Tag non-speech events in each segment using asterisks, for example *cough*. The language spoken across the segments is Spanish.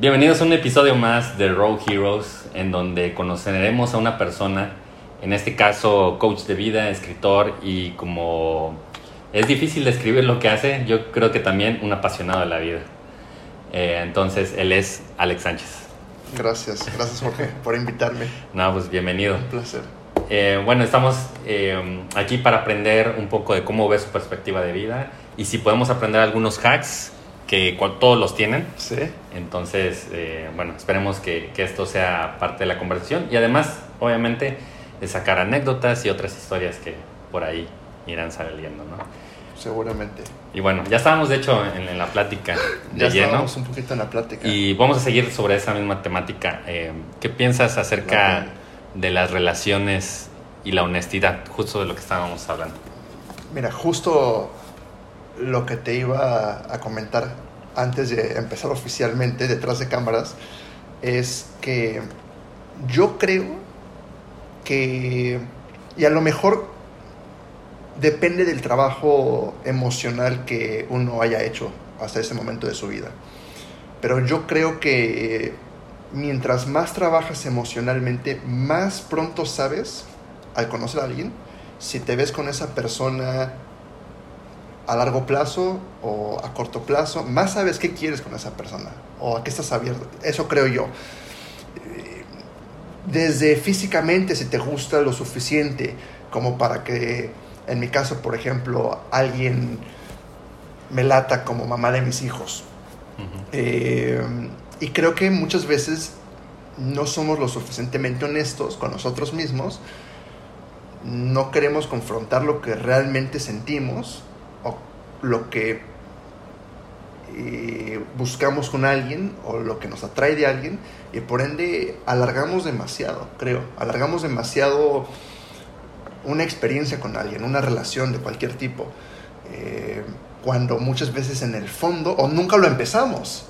Bienvenidos a un episodio más de Road Heroes, en donde conoceremos a una persona, en este caso coach de vida, escritor y como es difícil describir lo que hace, yo creo que también un apasionado de la vida. Eh, entonces, él es Alex Sánchez. Gracias, gracias Jorge por invitarme. *laughs* No, pues bienvenido. Un placer. Eh, bueno, estamos eh, aquí para aprender un poco de cómo ve su perspectiva de vida y si podemos aprender algunos hacks que todos los tienen. Sí. Entonces, eh, bueno, esperemos que, que, esto sea parte de la conversación y además, obviamente, de sacar anécdotas y otras historias que por ahí irán saliendo, ¿no? Seguramente. Y bueno, ya estábamos de hecho en, en la plática de ya lleno. estábamos un poquito en la plática. Y vamos a seguir sobre esa misma temática. Eh, ¿Qué piensas acerca de las relaciones y la honestidad? Justo de lo que estábamos hablando. Mira, justo lo que te iba a comentar antes de empezar oficialmente detrás de cámaras es que yo creo que, y a lo mejor depende del trabajo emocional que uno haya hecho hasta ese momento de su vida, pero yo creo que mientras más trabajas emocionalmente, más pronto sabes al conocer a alguien si te ves con esa persona a largo plazo o a corto plazo, más sabes qué quieres con esa persona o a qué estás abierto. Eso creo yo. Desde físicamente, si te gusta lo suficiente como para que, en mi caso, por ejemplo, alguien me lata como mamá de mis hijos. Eh, y creo que muchas veces no somos lo suficientemente honestos con nosotros mismos, no queremos confrontar lo que realmente sentimos lo que eh, buscamos con alguien o lo que nos atrae de alguien y por ende alargamos demasiado, creo, alargamos demasiado una experiencia con alguien, una relación de cualquier tipo, eh, cuando muchas veces en el fondo o nunca lo empezamos,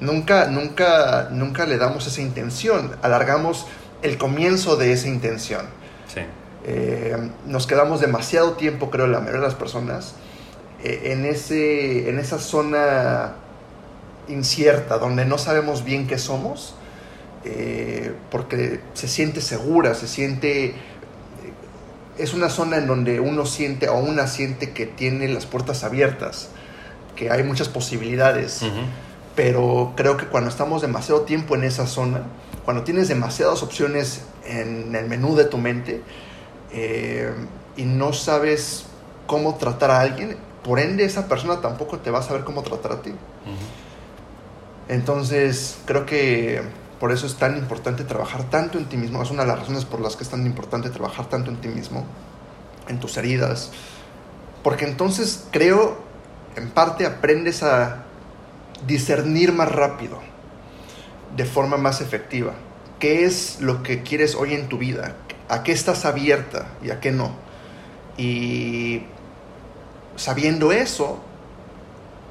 nunca, nunca, nunca le damos esa intención, alargamos el comienzo de esa intención. Sí. Eh, nos quedamos demasiado tiempo, creo, la mayoría de las personas, en, ese, en esa zona incierta, donde no sabemos bien qué somos, eh, porque se siente segura, se siente... eh, Es una zona en donde uno siente o una siente que tiene las puertas abiertas, que hay muchas posibilidades Ujú. pero creo que cuando estamos demasiado tiempo en esa zona, cuando tienes demasiadas opciones en el menú de tu mente eh, y no sabes cómo tratar a alguien, por ende esa persona tampoco te va a saber cómo tratar a ti. Ujú. Entonces creo que por eso es tan importante trabajar tanto en ti mismo, es una de las razones por las que es tan importante trabajar tanto en ti mismo, en tus heridas, porque entonces creo, en parte aprendes a discernir más rápido, de forma más efectiva, qué es lo que quieres hoy en tu vida, a qué estás abierta y a qué no. Y sabiendo eso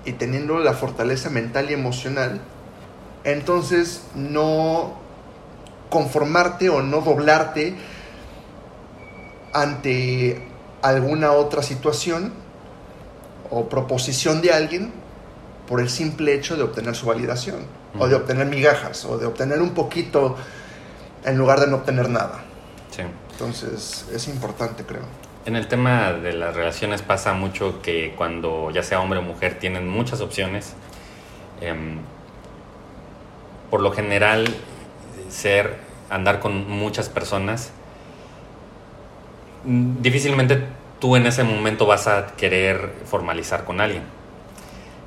y teniendo la fortaleza mental y emocional, entonces no conformarte o no doblarte ante alguna otra situación o proposición de alguien por el simple hecho de obtener su validación o de obtener migajas o de obtener un poquito en lugar de no obtener nada. Sí. Entonces es importante, creo. En el tema de las relaciones pasa mucho que cuando ya sea hombre o mujer tienen muchas opciones, em, por lo general ser, andar con muchas personas, mm, difícilmente tú en ese momento vas a querer formalizar con alguien.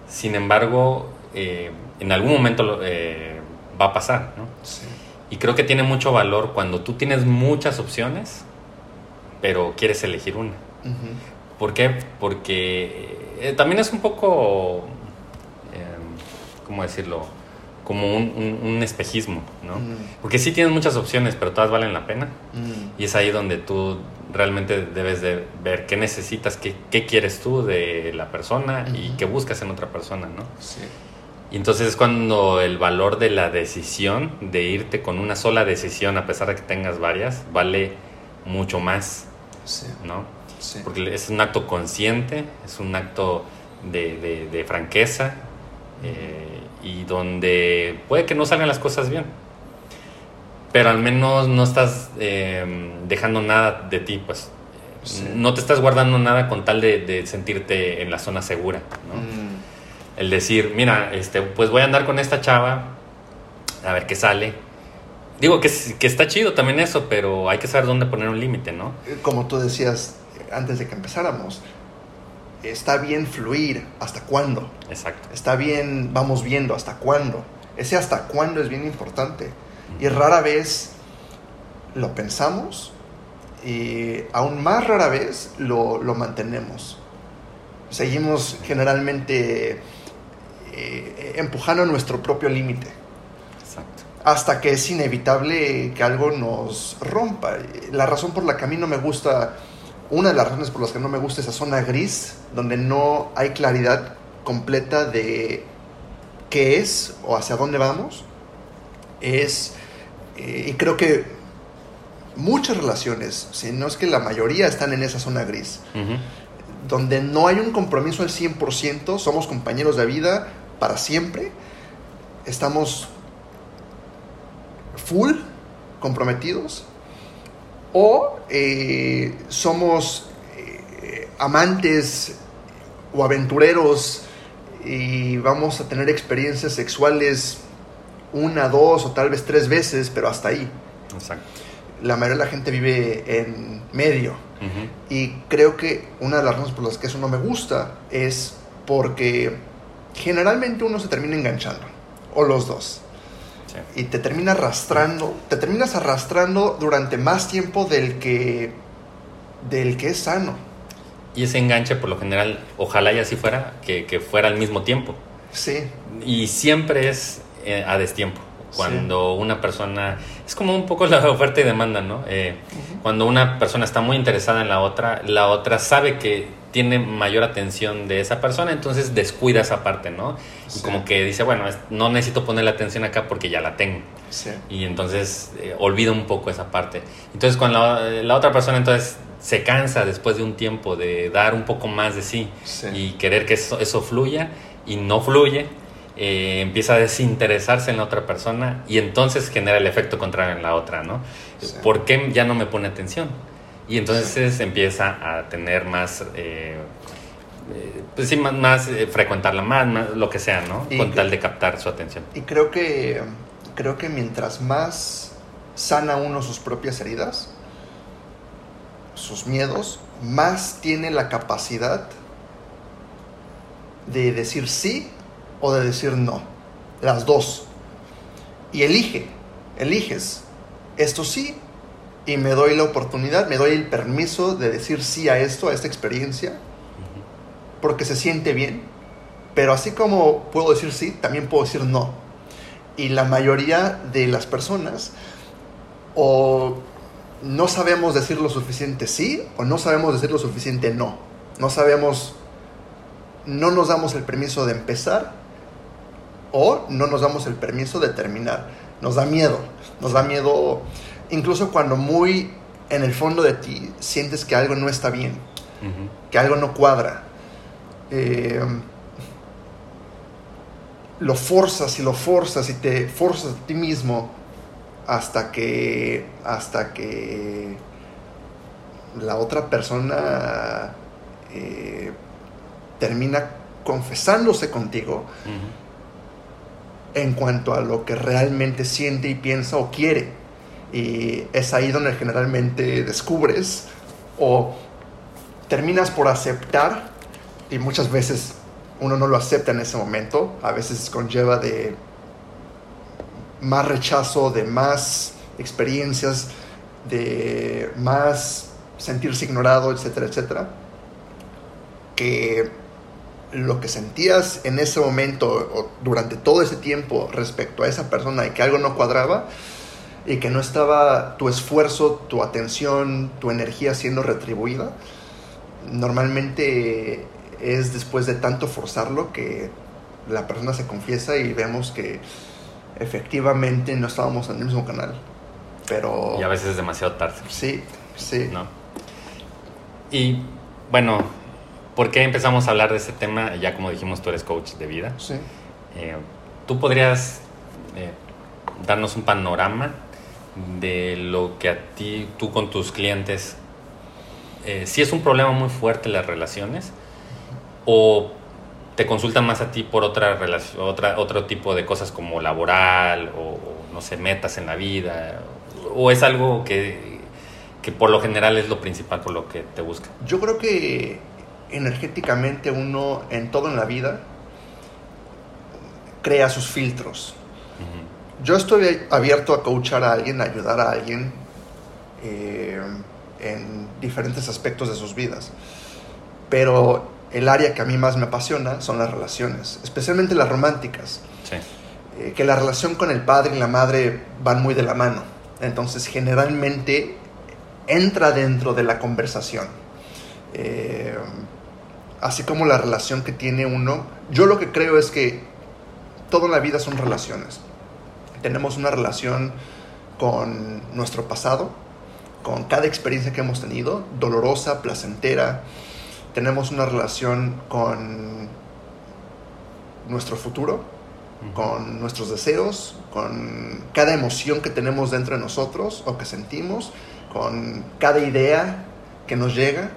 Sin embargo, eh, en algún momento eh, va a pasar, ¿no? Sí. Y creo que tiene mucho valor cuando tú tienes muchas opciones, pero quieres elegir una. ¿Por qué? Porque eh, también es un poco, eh, ¿cómo decirlo? Como un, un- un espejismo, ¿no? Porque sí tienes muchas opciones, pero todas valen la pena. Y es ahí donde tú realmente debes de ver qué necesitas, qué, qué quieres tú de la persona y qué buscas en otra persona, ¿no? Sí. Y entonces es cuando el valor de la decisión, de irte con una sola decisión, a pesar de que tengas varias, vale mucho más, Sí. ¿no? Sí. Porque es un acto consciente, es un acto de, de- de franqueza eh, y donde puede que no salgan las cosas bien. Pero al menos no estás eh, dejando nada de ti, pues. No te estás guardando nada con tal de, sentirte en la zona segura, mm. El decir, mira, este, pues voy a andar con esta chava, a ver qué sale. Digo que, que está chido también eso, pero hay que saber dónde poner un límite, ¿no? Como tú decías antes de que empezáramos, está bien fluir, ¿hasta cuándo? Exacto. Está bien, vamos viendo, ¿hasta cuándo? Ese hasta cuándo es bien importante. Y rara vez lo pensamos y aún más rara vez lo, mantenemos. Seguimos generalmente eh, empujando nuestro propio límite. Hasta que es inevitable que algo nos rompa. La razón por la que a mí no me gusta una de las razones por las que no me gusta esa zona gris, donde no hay claridad completa de qué es o hacia dónde vamos, es, eh, y creo que muchas relaciones, si no es que la mayoría están en esa zona gris, donde no hay un compromiso al 100%, somos compañeros de vida para siempre, estamos full comprometidos, o eh, somos eh, amantes o aventureros y vamos a tener experiencias sexuales una, dos o tal vez tres veces, pero hasta ahí. Exacto. La mayoría de la gente vive en medio. Y creo que una de las razones por las que eso no me gusta es porque generalmente uno se termina enganchando, o los dos y te termina arrastrando, te terminas arrastrando durante más tiempo del que, del que es sano. Y ese enganche, por lo general, ojalá y así fuera, que, fuera al mismo tiempo. Sí. Y siempre es eh, a destiempo. Cuando una persona, es como un poco la *laughs* oferta y demanda, ¿no? Eh, cuando una persona está muy interesada en la otra, la otra sabe que tiene mayor atención de esa persona, entonces descuida esa parte, ¿no? Y como que dice, bueno, no necesito ponerle atención acá porque ya la tengo. Sí. Y entonces eh, olvida un poco esa parte. Entonces cuando la, otra persona entonces se cansa después de un tiempo de dar un poco más de sí, y querer que eso, eso fluya y no fluye, eh, empieza a desinteresarse en la otra persona y entonces genera el efecto contrario en la otra, ¿no? ¿Por qué ya no me pone atención? Y entonces empieza a tener más, eh, eh, pues sí, más, frecuentarla más, lo que sea, ¿no? Con tal de captar su atención. Y creo que, creo que mientras más sana uno sus propias heridas, sus miedos, más tiene la capacidad de decir sí o de decir no. Las dos. Y elige, eliges. Esto sí, y me doy la oportunidad, me doy el permiso de decir sí a esto, a esta experiencia, porque se siente bien. Pero así como puedo decir sí, también puedo decir no. Y la mayoría de las personas o no sabemos decir lo suficiente sí o no sabemos decir lo suficiente no. No sabemos, no nos damos el permiso de empezar o no nos damos el permiso de terminar. Nos da miedo, nos da miedo incluso cuando muy en el fondo de ti sientes que algo no está bien, que algo no cuadra. Eh, lo forzas y lo forzas y te forzas a ti mismo hasta que hasta que la otra persona eh, termina confesándose contigo en cuanto a lo que realmente siente y piensa o quiere. Y es ahí donde generalmente descubres o terminas por aceptar y muchas veces uno no lo acepta en ese momento, a veces conlleva de más rechazo, de más experiencias, de más sentirse ignorado, etcétera, etcétera, que lo que sentías en ese momento o durante todo ese tiempo respecto a esa persona y que algo no cuadraba y que no estaba tu esfuerzo, tu atención, tu energía siendo retribuida, normalmente es después de tanto forzarlo que la persona se confiesa y vemos que efectivamente no estábamos en el mismo canal. Pero... Y a veces es demasiado tarde. Sí, sí. ¿No? Y bueno, ¿Por qué empezamos a hablar de ese tema? Ya como dijimos, tú eres coach de vida. Sí. Eh, ¿tú podrías eh, darnos un panorama de lo que a ti, tú con tus clientes, eh, si es un problema muy fuerte las relaciones o te consultan más a ti por otra relación, otra, otro tipo de cosas como laboral o, no sé, metas en la vida? ¿O es algo que, que por lo general es lo principal por lo que te busca? Yo creo que energéticamente uno en todo en la vida crea sus filtros. Yo estoy abierto a coachar a alguien, a ayudar a alguien eh, en diferentes aspectos de sus vidas. Pero el área que a mí más me apasiona son las relaciones, especialmente las románticas. Eh, que la relación con el padre y la madre van muy de la mano. Entonces, generalmente entra dentro de la conversación. Eh, así como la relación que tiene uno. Yo lo que creo es que toda la vida son relaciones. Tenemos una relación con nuestro pasado, con cada experiencia que hemos tenido, dolorosa, placentera, tenemos una relación con nuestro futuro, con nuestros deseos, con cada emoción que tenemos dentro de nosotros o que sentimos, con cada idea que nos llega,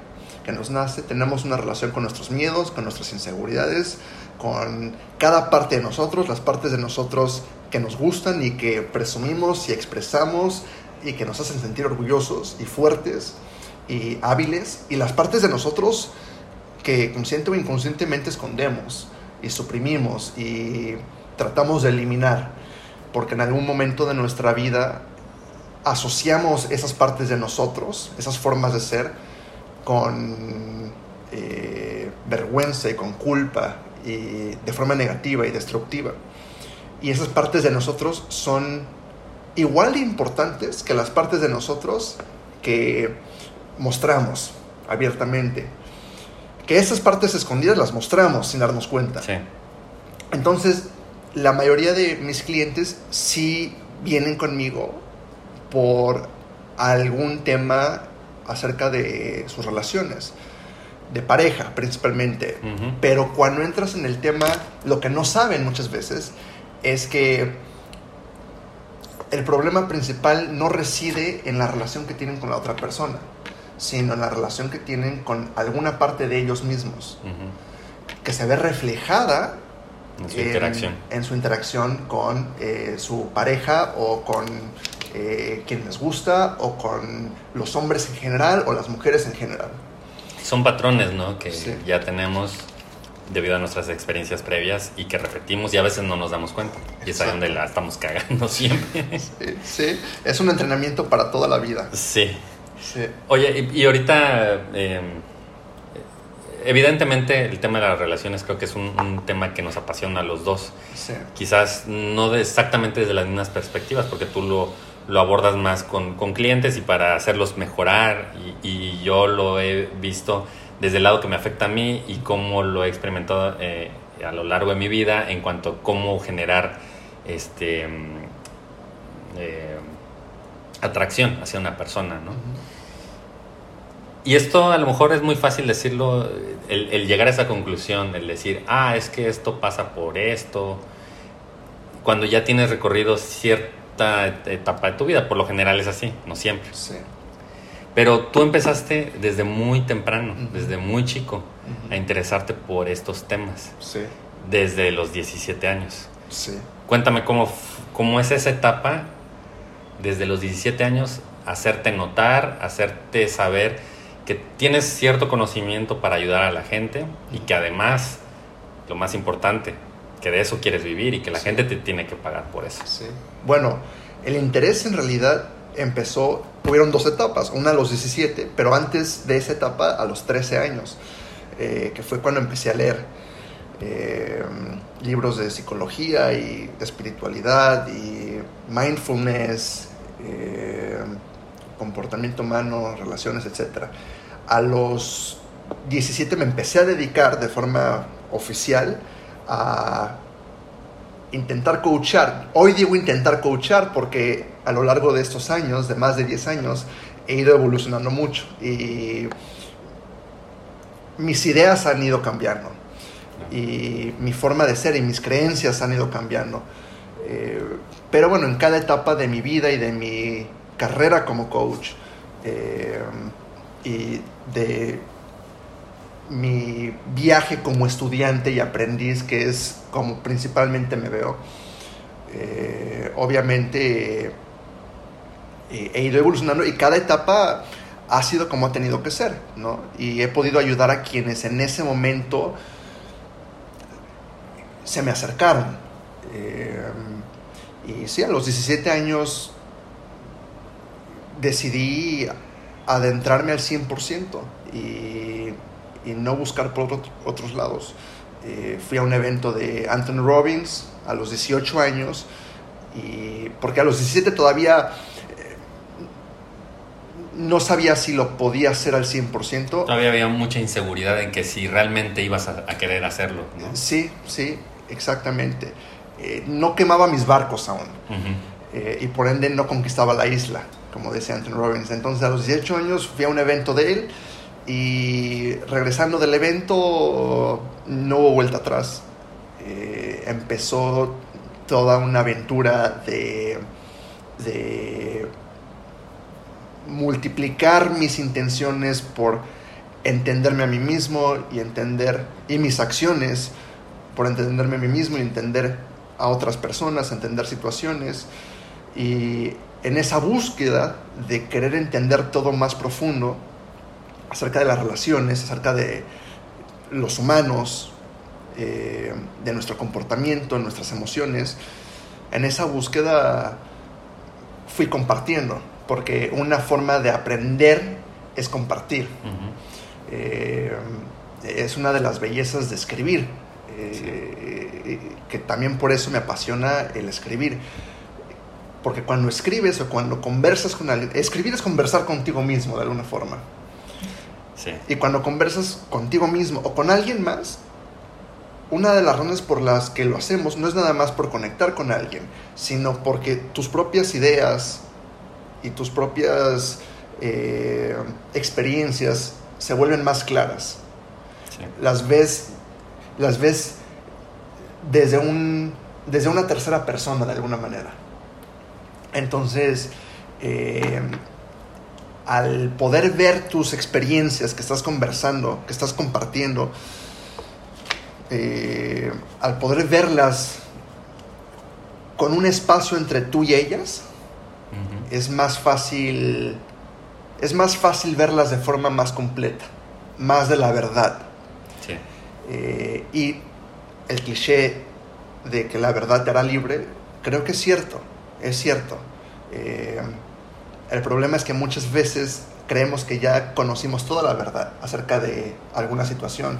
que nos nace. Tenemos una relación con nuestros miedos, con nuestras inseguridades, con cada parte de nosotros, las partes de nosotros que nos gustan y que presumimos y expresamos y que nos hacen sentir orgullosos y fuertes y hábiles, y las partes de nosotros que consciente o inconscientemente escondemos y suprimimos y tratamos de eliminar, porque en algún momento de nuestra vida asociamos esas partes de nosotros, esas formas de ser, con eh, vergüenza y con culpa y de forma negativa y destructiva. Y esas partes de nosotros son igual de importantes que las partes de nosotros que mostramos abiertamente que esas partes escondidas las mostramos sin darnos cuenta. Entonces, la mayoría de mis clientes sí vienen conmigo por algún tema acerca de sus relaciones, de pareja principalmente. Pero cuando entras en el tema, lo que no saben muchas veces es que el problema principal no reside en la relación que tienen con la otra persona sino en la relación que tienen con alguna parte de ellos mismos, que se ve reflejada en su interacción, en su interacción con eh, su pareja o con eh, quien les gusta o con los hombres en general o las mujeres en general. Son patrones, ¿no? Que ya tenemos debido a nuestras experiencias previas y que repetimos y a veces no nos damos cuenta. Y es ahí donde la estamos cagando *laughs* siempre. sí, es un entrenamiento para toda la vida. Sí. Oye, y, ahorita, em, evidentemente el tema de las relaciones creo que es un, tema que nos apasiona a los dos. Quizás no exactamente desde las mismas perspectivas, porque tú lo, lo abordas más con, con, clientes y para hacerlos mejorar, y, yo lo he visto desde el lado que me afecta a mí y cómo lo he experimentado eh, a lo largo de mi vida en cuanto a cómo generar este... Eh, atracción hacia una persona, ¿no? Y esto a lo mejor es muy fácil decirlo, el, llegar a esa conclusión, el decir, ah, es que esto pasa por esto, cuando ya tienes recorrido cierta etapa de tu vida, por lo general es así, no siempre. Sí. Pero tú empezaste desde muy temprano, desde muy chico, a interesarte por estos temas. Sí. Desde los 17 años. Sí. Cuéntame cómo, cómo es esa etapa, desde los 17 años, hacerte notar, hacerte saber que tienes cierto conocimiento para ayudar a la gente y que además, lo más importante, que de eso quieres vivir y que la gente te tiene que pagar por eso. Sí. Bueno, el interés en realidad empezó, tuvieron dos etapas, una a los 17, pero antes de esa etapa a los 13 años, eh, que fue cuando empecé a leer eh, libros de psicología y espiritualidad y mindfulness. Eh, comportamiento humano, relaciones, etc. A los 17 me empecé a dedicar de forma oficial a intentar coachar. Hoy digo intentar coachar porque a lo largo de estos años, de más de 10 años, he ido evolucionando mucho y mis ideas han ido cambiando. y mi forma de ser y mis creencias han ido cambiando. Eh, pero bueno, en cada etapa de mi vida y de mi carrera como coach eh, y de mi viaje como estudiante y aprendiz, que es como principalmente me veo, eh, obviamente he ido evolucionando y cada etapa ha sido como ha tenido que ser, ¿no? Y he podido ayudar a quienes en ese momento se me acercaron. Eh, y sí, a los 17 años decidí adentrarme al 100% y, y no buscar por otros lados. Eh, fui a un evento de Anthony Robbins a los 18 años, y porque a los 17 todavía eh, no sabía si lo podía hacer al 100%. Todavía había mucha inseguridad en que si realmente ibas a, querer hacerlo. Sí, sí, exactamente. Eh, no quemaba mis barcos aún. y por ende no conquistaba la isla, como decía Anthony Robbins. Entonces a los 18 años fui a un evento de él y regresando del evento, no hubo vuelta atrás. Eh, empezó toda una aventura de, de multiplicar mis intenciones por entenderme a mí mismo y entender, y mis acciones por entenderme a mí mismo y entender a otras personas, entender situaciones. Y en esa búsqueda de querer entender todo más profundo, acerca de las relaciones, acerca de los humanos, eh, de nuestro comportamiento, nuestras emociones. En esa búsqueda fui compartiendo, porque una forma de aprender es compartir. Eh, es una de las bellezas de escribir, eh, que también por eso me apasiona el escribir. Porque cuando escribes o cuando conversas con alguien, escribir es conversar contigo mismo de alguna forma. Y cuando conversas contigo mismo o con alguien más, una de las razones por las que lo hacemos no es nada más por conectar con alguien, sino porque tus propias ideas y tus propias eh, experiencias se vuelven más claras. Las ves, las ves desde, un, desde una tercera persona de alguna manera. Entonces, eh, al poder ver tus experiencias que estás conversando, que estás compartiendo, eh, al poder verlas con un espacio entre tú y ellas, es más fácil, es más fácil verlas de forma más completa, más de la verdad. Eh, y el cliché de que la verdad te hará libre, creo que es cierto, es cierto. Eh, el problema es que muchas veces creemos que ya conocimos toda la verdad acerca de alguna situación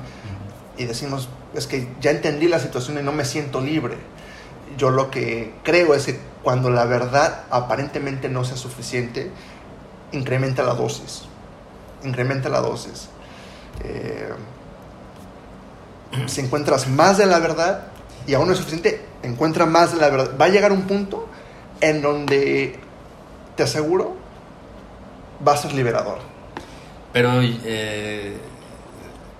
y decimos, es que ya entendí la situación y no me siento libre. Yo lo que creo es que cuando la verdad aparentemente no sea suficiente, incrementa la dosis. Incrementa la dosis. Eh, si encuentras más de la verdad y aún no es suficiente, encuentra más de la verdad. Va a llegar un punto en donde te aseguro va a ser liberador. Pero eh,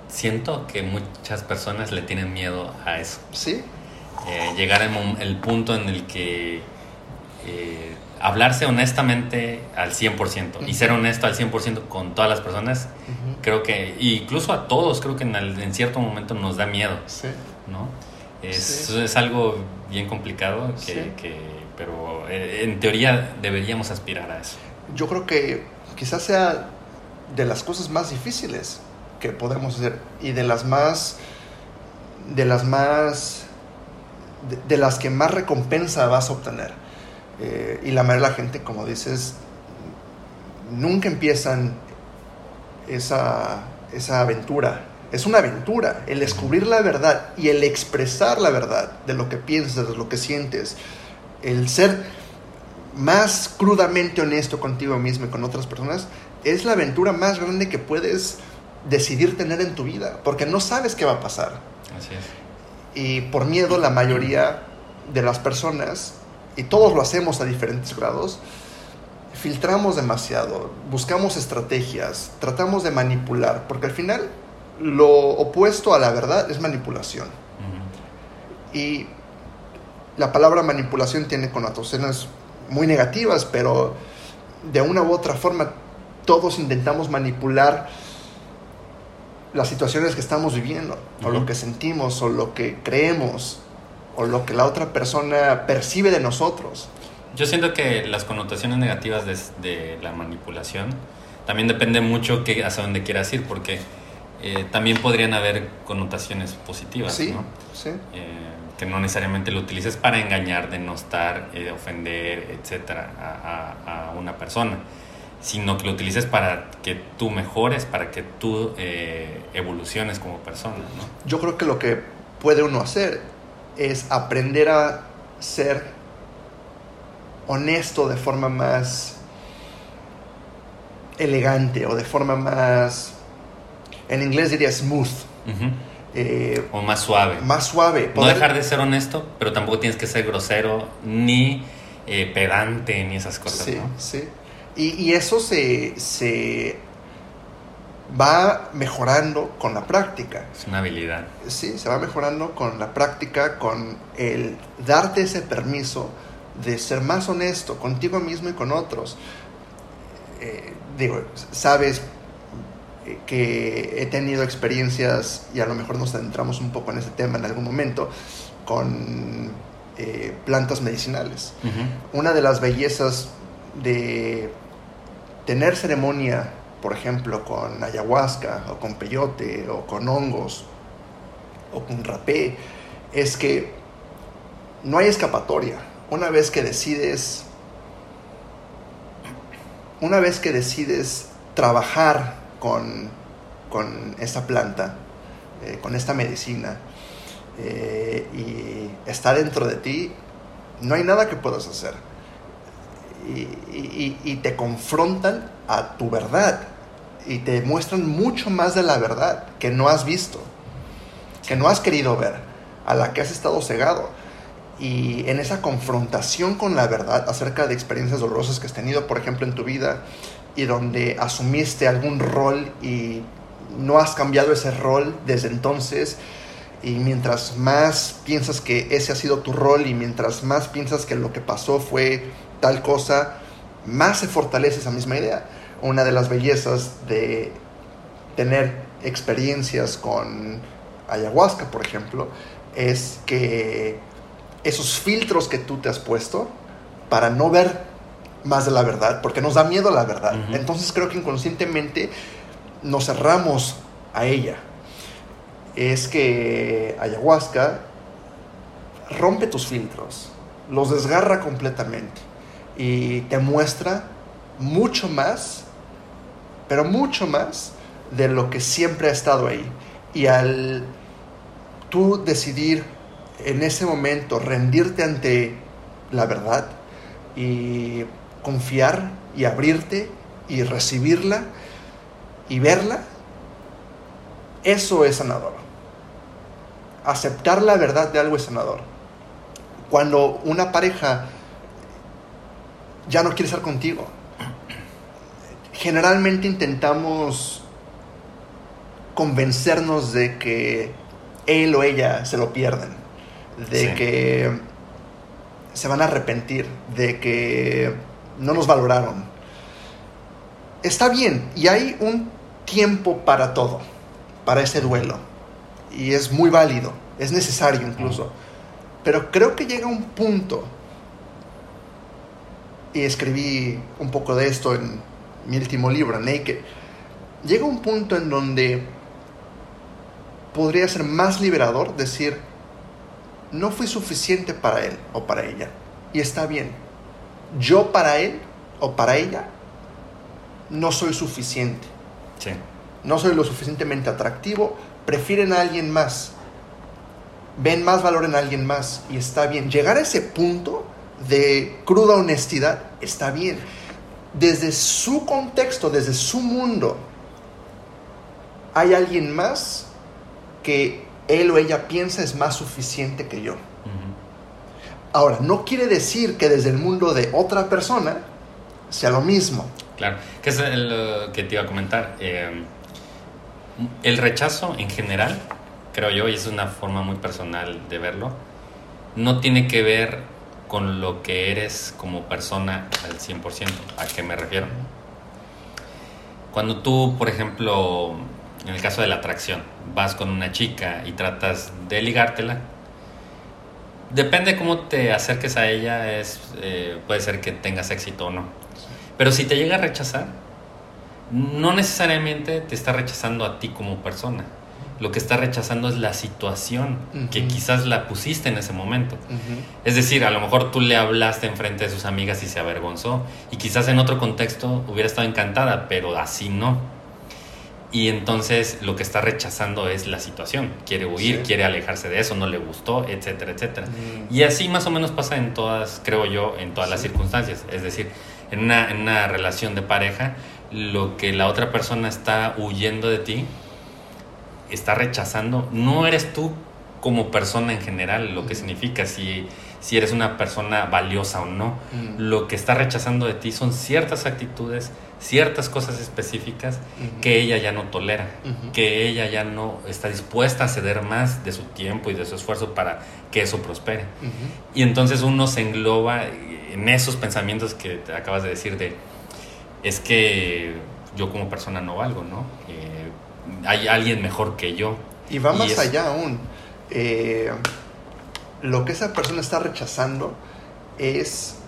siento que muchas personas le tienen miedo a eso. Sí. Eh, llegar el, el, punto en el que eh, hablarse honestamente al 100% y ser honesto al 100% con todas las personas, creo que, incluso a todos, creo que en, cierto momento nos da miedo. Sí. ¿no? Es, es algo bien complicado, que, que, pero en teoría deberíamos aspirar a eso. Yo creo que quizás sea de las cosas más difíciles que podemos hacer y de las más de las más de, las que más recompensa vas a obtener. Eh, y la mayoría de la gente como dices nunca empiezan esa, esa aventura. Es una aventura el descubrir la verdad y el expresar la verdad de lo que piensas de lo que sientes el ser más crudamente honesto contigo mismo y con otras personas, es la aventura más grande que puedes decidir tener en tu vida, porque no sabes qué va a pasar. Así es. Y por miedo la mayoría de las personas, y todos lo hacemos a diferentes grados, filtramos demasiado, buscamos estrategias, tratamos de manipular, porque al final lo opuesto a la verdad es manipulación. Y la palabra manipulación tiene connotaciones muy negativas, pero de una u otra forma todos intentamos manipular las situaciones que estamos viviendo, o lo que sentimos, o lo que creemos, o lo que la otra persona percibe de nosotros. Yo siento que las connotaciones negativas de, la manipulación también depende mucho que, hacia dónde quieras ir, porque eh, también podrían haber connotaciones positivas, sí, ¿no? Sí. Eh, que no necesariamente lo utilices para engañar, denostar, eh, ofender, etcétera, a, a, una persona, sino que lo utilices para que tú mejores, para que tú eh, evoluciones como persona, ¿no? Yo creo que lo que puede uno hacer es aprender a ser honesto de forma más elegante o de forma más, en inglés diría smooth. Eh, o más suave. Más suave. No dejar de ser honesto, pero tampoco tienes que ser grosero, ni eh, pedante, ni esas cosas. Sí, sí. Y, eso se, se va mejorando con la práctica. Es una habilidad. Sí, se va mejorando con la práctica, con el darte ese permiso de ser más honesto contigo mismo y con otros. Eh, digo, sabes que he tenido experiencias, y a lo mejor nos adentramos un poco en ese tema en algún momento, con eh, plantas medicinales. Una de las bellezas de tener ceremonia, por ejemplo, con ayahuasca o con peyote o con hongos o con rapé, es que no hay escapatoria una vez que decides, una vez que decides trabajar con, con esta planta, eh, con esta medicina, eh, y está dentro de ti, no hay nada que puedas hacer. Y, y, te confrontan a tu verdad y te muestran mucho más de la verdad que no has visto, que no has querido ver, a la que has estado cegado y en esa confrontación con la verdad acerca de experiencias dolorosas que has tenido, por ejemplo, en tu vida, y donde asumiste algún rol y no has cambiado ese rol desde entonces, y mientras más piensas que ese ha sido tu rol y mientras más piensas que lo que pasó fue tal cosa, más se fortalece esa misma idea. Una de las bellezas de tener experiencias con ayahuasca, por ejemplo, es que esos filtros que tú te has puesto para no ver más de la verdad, porque nos da miedo la verdad. Entonces creo que inconscientemente nos cerramos a ella. Es que ayahuasca rompe tus filtros, los desgarra completamente y te muestra mucho más, pero mucho más de lo que siempre ha estado ahí. Y al tú decidir en ese momento rendirte ante la verdad y confiar y abrirte y recibirla y verla, eso es sanador. Aceptar la verdad de algo es sanador. Cuando una pareja ya no quiere estar contigo, generalmente intentamos convencernos de que él o ella se lo pierden de que se van a arrepentir, de que no nos valoraron. Está bien, y hay un tiempo para todo, para ese duelo, y es muy válido, es necesario incluso, pero creo que llega un punto, y escribí un poco de esto en mi último libro, Naked, llega un punto en donde podría ser más liberador decir, no fui suficiente para él o para ella. Y está bien. Yo para él o para ella no soy suficiente. Sí. No soy lo suficientemente atractivo. Prefieren a alguien más. Ven más valor en alguien más. Y está bien. Llegar a ese punto de cruda honestidad está bien. Desde su contexto, desde su mundo, hay alguien más que él o ella piensa es más suficiente que yo. Ahora, no quiere decir que desde el mundo de otra persona sea lo mismo. Claro, que es lo que te iba a comentar. Eh, el rechazo en general, creo yo, y es una forma muy personal de verlo, no tiene que ver con lo que eres como persona al 100%. ¿A qué me refiero? Cuando tú, por ejemplo, en el caso de la atracción, vas con una chica y tratas de ligártela, depende cómo te acerques a ella, es, eh, puede ser que tengas éxito o no. Pero si te llega a rechazar, no necesariamente te está rechazando a ti como persona. Lo que está rechazando es la situación que quizás la pusiste en ese momento. Es decir, a lo mejor tú le hablaste en frente de sus amigas y se avergonzó. Y quizás en otro contexto hubiera estado encantada, pero así no. Y entonces lo que está rechazando es la situación. Quiere huir, quiere alejarse de eso, no le gustó, etcétera, etcétera. Y así más o menos pasa en todas, creo yo, en todas las circunstancias. Es decir, en una, en una relación de pareja, lo que la otra persona está huyendo de ti, está rechazando, no eres tú como persona en general, lo que significa si, si eres una persona valiosa o no. Lo que está rechazando de ti son ciertas actitudes, ciertas cosas específicas que ella ya no tolera, que ella ya no está dispuesta a ceder más de su tiempo y de su esfuerzo para que eso prospere. Y entonces uno se engloba en esos pensamientos que te acabas de decir de, es que yo como persona no valgo, ¿no? Eh, hay alguien mejor que yo. Y va más allá aún. Eh, lo que esa persona está rechazando es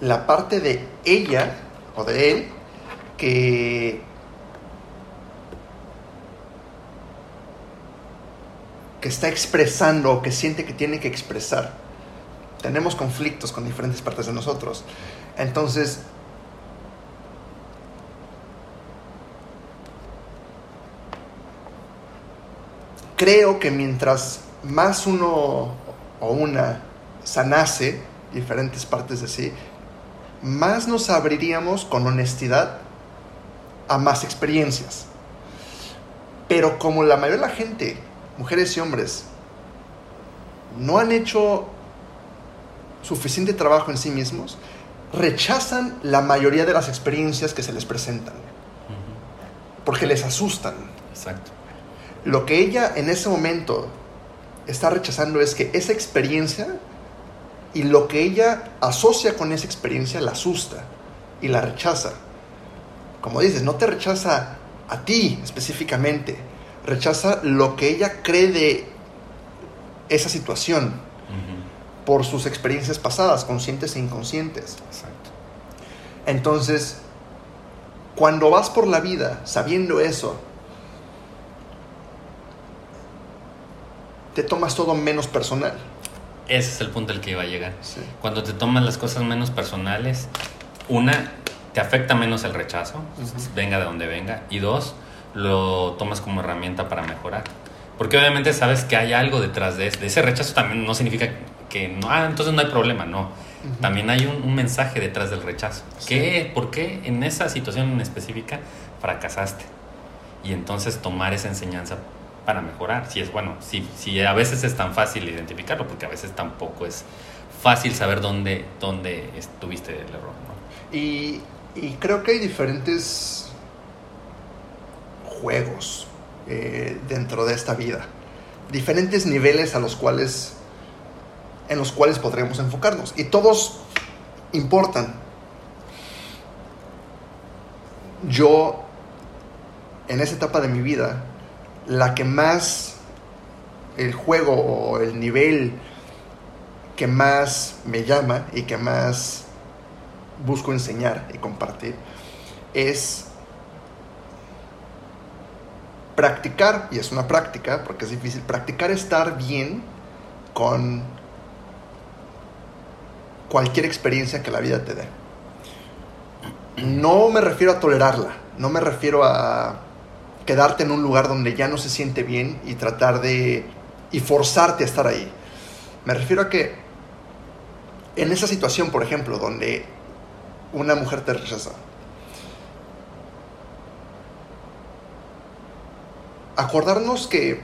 la parte de ella o de él que que está expresando o que siente que tiene que expresar. Tenemos conflictos con diferentes partes de nosotros. Entonces, creo que mientras más uno o una sanase diferentes partes de sí, más nos abriríamos con honestidad a más experiencias. Pero como la mayoría de la gente, mujeres y hombres, no han hecho suficiente trabajo en sí mismos, rechazan la mayoría de las experiencias que se les presentan. Porque les asustan. Exacto. Lo que ella en ese momento está rechazando es que esa experiencia y lo que ella asocia con esa experiencia la asusta y la rechaza. Como dices, no te rechaza a ti específicamente, rechaza lo que ella cree de esa situación por sus experiencias pasadas, conscientes e inconscientes. Exacto. Entonces, cuando vas por la vida sabiendo eso, te tomas todo menos personal. Ese es el punto al que iba a llegar. Cuando te tomas las cosas menos personales, una, te afecta menos el rechazo, venga de donde venga, y dos, lo tomas como herramienta para mejorar. Porque obviamente sabes que hay algo detrás de ese, de ese rechazo también no significa que no, ah, entonces no hay problema, no. También hay un, mensaje detrás del rechazo. ¿Qué, ¿Por qué en esa situación en específica fracasaste? Y entonces tomar esa enseñanza para mejorar. Si es bueno, si, a veces es tan fácil identificarlo, porque a veces tampoco es fácil saber dónde, estuviste el error. Y, y, creo que hay diferentes juegos eh, dentro de esta vida, diferentes niveles a los cuales en los cuales podremos enfocarnos y todos importan. Yo en esa etapa de mi vida la que más el juego o el nivel que más me llama y que más busco enseñar y compartir es practicar, y es una práctica porque es difícil, practicar estar bien con cualquier experiencia que la vida te dé. No me refiero a tolerarla, no me refiero a quedarte en un lugar donde ya no se siente bien y tratar de... y forzarte a estar ahí. Me refiero a que en esa situación, por ejemplo, donde una mujer te rechaza, acordarnos que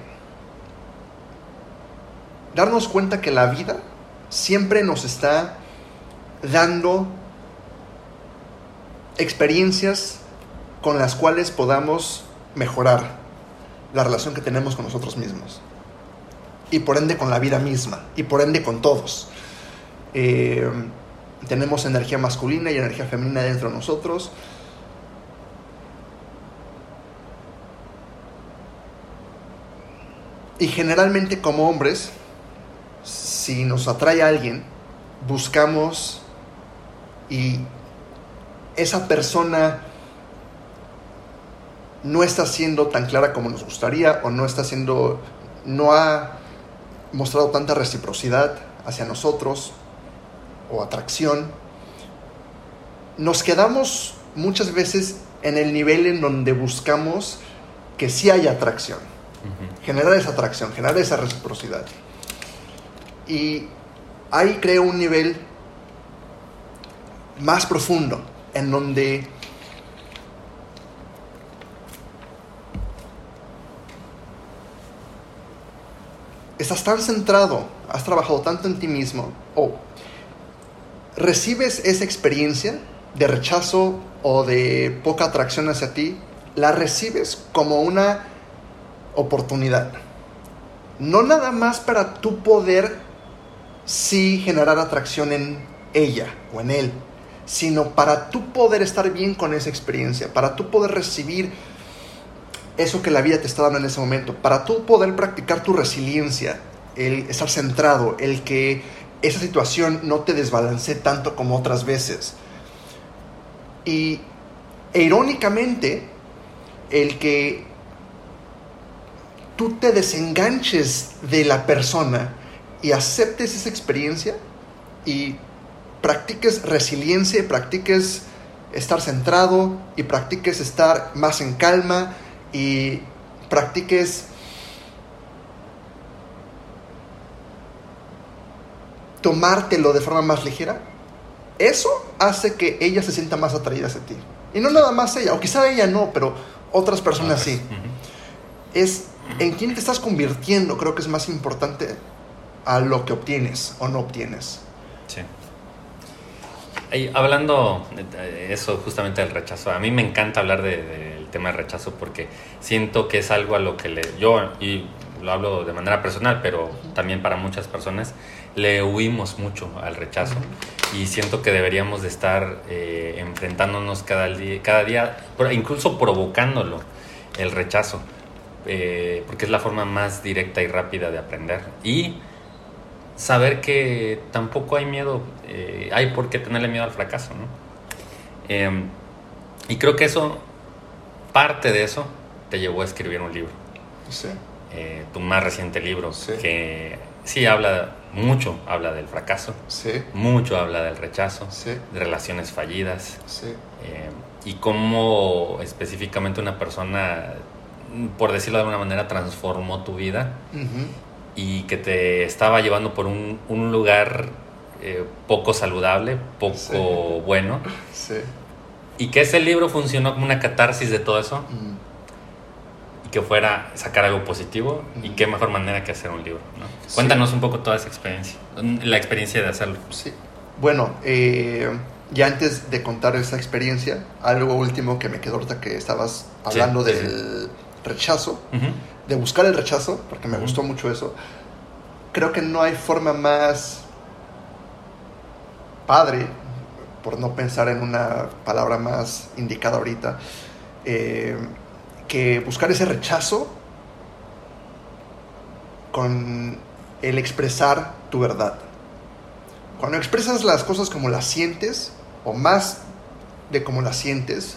darnos cuenta que la vida siempre nos está dando experiencias con las cuales podamos mejorar la relación que tenemos con nosotros mismos. y por ende con la vida misma y por ende con todos. Eh, tenemos energía masculina y energía femenina dentro de nosotros. Y generalmente como hombres, si nos atrae alguien, buscamos y esa persona no está siendo tan clara como nos gustaría o no está siendo, no ha mostrado tanta reciprocidad hacia nosotros o atracción, nos quedamos muchas veces en el nivel en donde buscamos que sí haya atracción, generar esa atracción, generar esa reciprocidad. Y ahí creo un nivel más profundo, en donde estás tan centrado, has trabajado tanto en ti mismo, o recibes esa experiencia de rechazo o de poca atracción hacia ti, la recibes como una oportunidad. No nada más para tu poder sí generar atracción en ella o en él, sino para tu poder estar bien con esa experiencia, para tu poder recibir eso que la vida te está dando en ese momento, para tú poder practicar tu resiliencia, el estar centrado, el que esa situación no te desbalance tanto como otras veces. Y e irónicamente, el que tú te desenganches de la persona y aceptes esa experiencia y practiques resiliencia, practiques estar centrado y practiques estar más en calma y practiques tomártelo de forma más ligera, eso hace que ella se sienta más atraída hacia ti. Y no nada más ella, o quizá ella no, pero otras personas sí. Es en quién te estás convirtiendo, creo que es más importante a lo que obtienes o no obtienes. Sí. hablando de eso justamente del rechazo, a mí me encanta hablar del tema del rechazo porque siento que es algo a lo que le, yo, y lo hablo de manera personal, pero también para muchas personas, le huimos mucho al rechazo y siento que deberíamos de estar eh, enfrentándonos cada día, cada día, incluso provocándolo, el rechazo, eh, porque es la forma más directa y rápida de aprender. Y saber que tampoco hay miedo, eh, hay por qué tenerle miedo al fracaso, ¿no? Em, y creo que eso, parte de eso, te llevó a escribir un libro. Sí. tu más reciente libro, que sí habla mucho, habla del fracaso, sí. mucho habla del rechazo, de relaciones fallidas, eh, y cómo específicamente una persona, por decirlo de alguna manera, transformó tu vida. Y que te estaba llevando por un, lugar eh, poco saludable, poco bueno, y que ese libro funcionó como una catarsis de todo eso que fuera sacar algo positivo y qué mejor manera que hacer un libro. Cuéntanos un poco toda esa experiencia, la experiencia de hacerlo. Sí. Bueno, eh, ya antes de contar esa experiencia, algo último que me quedó ahorita que estabas hablando del rechazo, de buscar el rechazo, porque me gustó mucho eso. Creo que no hay forma más padre, por no pensar en una palabra más indicada ahorita, eh, que buscar ese rechazo con el expresar tu verdad. Cuando expresas las cosas como las sientes, o más de como las sientes,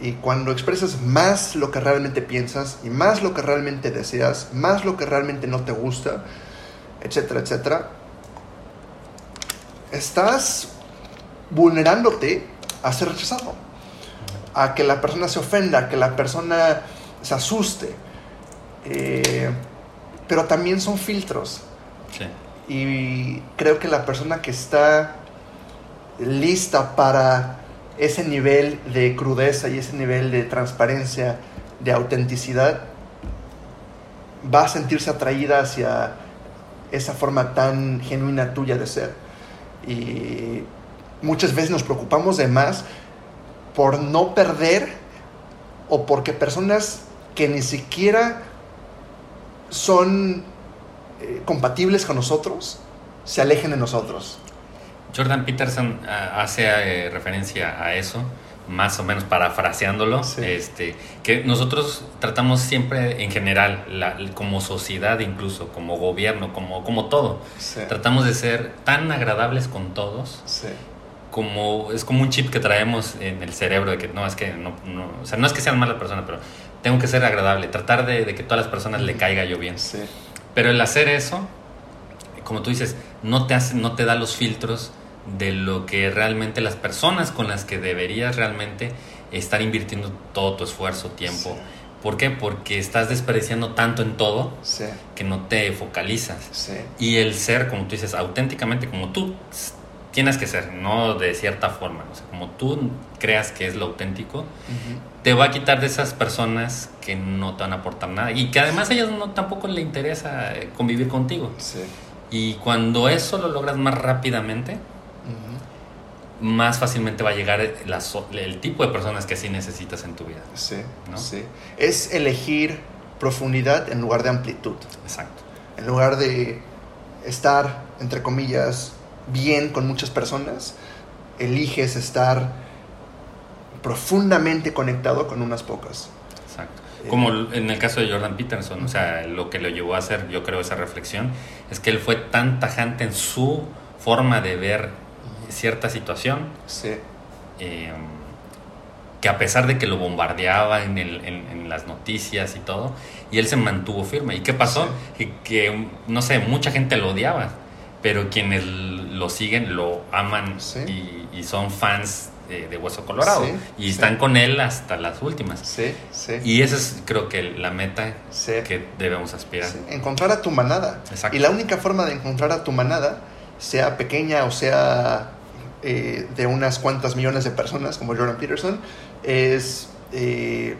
y cuando expresas más lo que realmente piensas, y más lo que realmente deseas, más lo que realmente no te gusta, etcétera, etcétera, estás vulnerándote a ser rechazado a que la persona se ofenda, a que la persona se asuste. Eh, pero también son filtros. Y creo que la persona que está lista para ese nivel de crudeza y ese nivel de transparencia, de autenticidad, va a sentirse atraída hacia esa forma tan genuina tuya de ser. Y muchas veces nos preocupamos de más por no perder o porque personas que ni siquiera son eh, compatibles con nosotros se alejen de nosotros. Jordan Peterson ah, hace eh, referencia a eso, más o menos parafraseándolo, Sí. este, que nosotros tratamos siempre en general, la- como sociedad incluso, como gobierno, como, como todo, Sí. tratamos de ser tan agradables con todos Sí. Como es como un chip que traemos en el cerebro de que no es que no, no o sea no es que sean malas personas pero tengo que ser agradable tratar de, de que todas las personas le caiga yo bien Sí. pero el hacer eso como tú dices no te hace no te da los filtros de lo que realmente las personas con las que deberías realmente estar invirtiendo todo tu esfuerzo tiempo Sí. ¿por qué? porque estás despreciando tanto en todo Sí. que no te focalizas Sí. y el ser, como tú dices, auténticamente como tú tienes que ser, no de cierta forma. O sea, como tú creas que es lo auténtico, te va a quitar de esas personas que no te van a aportar nada y que además a ellas no tampoco le interesa eh, convivir contigo. Sí. Y cuando eso lo logras más rápidamente, más fácilmente va a llegar la el tipo de personas que sí necesitas en tu vida. Sí. ¿No? Sí. Es elegir profundidad en lugar de amplitud. Exacto. En lugar de estar, entre comillas, bien con muchas personas, eliges estar profundamente conectado con unas pocas. Exacto. Eh, Como en el caso de Jordan Peterson, o sea, lo que lo llevó a hacer, yo creo, esa reflexión, es que él fue tan tajante en su forma de ver cierta situación, Sí. eh, que a pesar de que lo bombardeaba en, el- en- en las noticias y todo, y él se mantuvo firme. ¿Y qué pasó? Que, que, no sé, mucha gente lo odiaba, pero quienes lo siguen lo aman Sí. y, y son fans eh, de Hueso Colorado Sí, y sí. están con él hasta las últimas. Y esa es, creo que, la meta que debemos aspirar. Encontrar a tu manada. Exacto. Y la única forma de encontrar a tu manada, sea pequeña o sea eh, de unas cuantas millones de personas, como Jordan Peterson, es eh,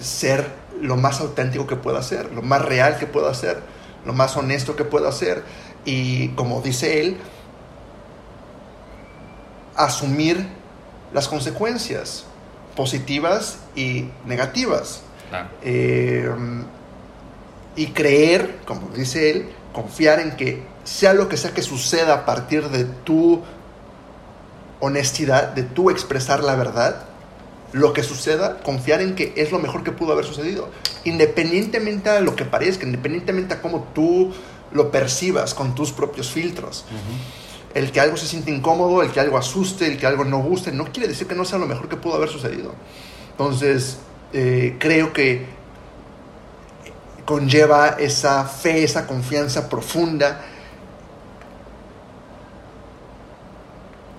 ser lo más auténtico que pueda ser, lo más real que pueda ser, lo más honesto que pueda ser. Y como dice él, asumir las consecuencias positivas y negativas. Eh, y creer, como dice él, confiar en que sea lo que sea que suceda a partir de tu honestidad, de tu expresar la verdad, lo que suceda, confiar en que es lo mejor que pudo haber sucedido. Independientemente a lo que parezca, independientemente a cómo tú lo percibas con tus propios filtros. El que algo se siente incómodo, el que algo asuste, el que algo no guste, no quiere decir que no sea lo mejor que pudo haber sucedido. Entonces, eh, creo que conlleva esa fe, esa confianza profunda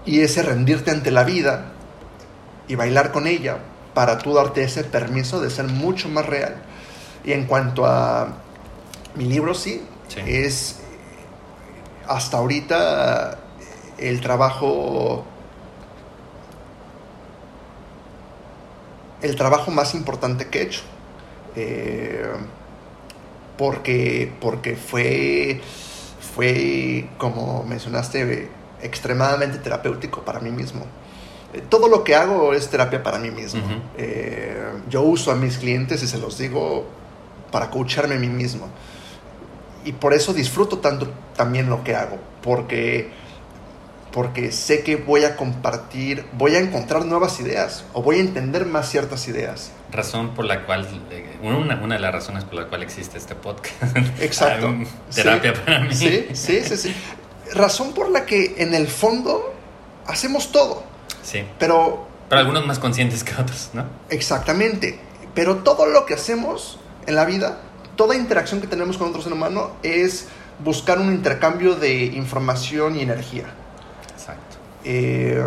y ese rendirte ante la vida y bailar con ella para tú darte ese permiso de ser mucho más real. Y en cuanto a mi libro, sí, Sí. es hasta ahorita el trabajo el trabajo más importante que he hecho Eh, porque porque fue fue como mencionaste extremadamente terapéutico para mí mismo Eh, todo lo que hago es terapia para mí mismo. Eh, yo uso a mis clientes y se los digo para coacharme a mí mismo y por eso disfruto tanto también lo que hago, porque, porque sé que voy a compartir, voy a encontrar nuevas ideas o voy a entender más ciertas ideas. Razón por la cual, eh, una, una de las razones por la cual existe este podcast. Exacto. *laughs* Terapia Sí. para mí. Sí, sí, sí, sí. Razón por la que en el fondo hacemos todo, Sí. pero Pero algunos más conscientes que otros, ¿no? exactamente, pero todo lo que hacemos en la vida, toda interacción que tenemos con otro ser humano es buscar un intercambio de información y energía. Exacto. Eh,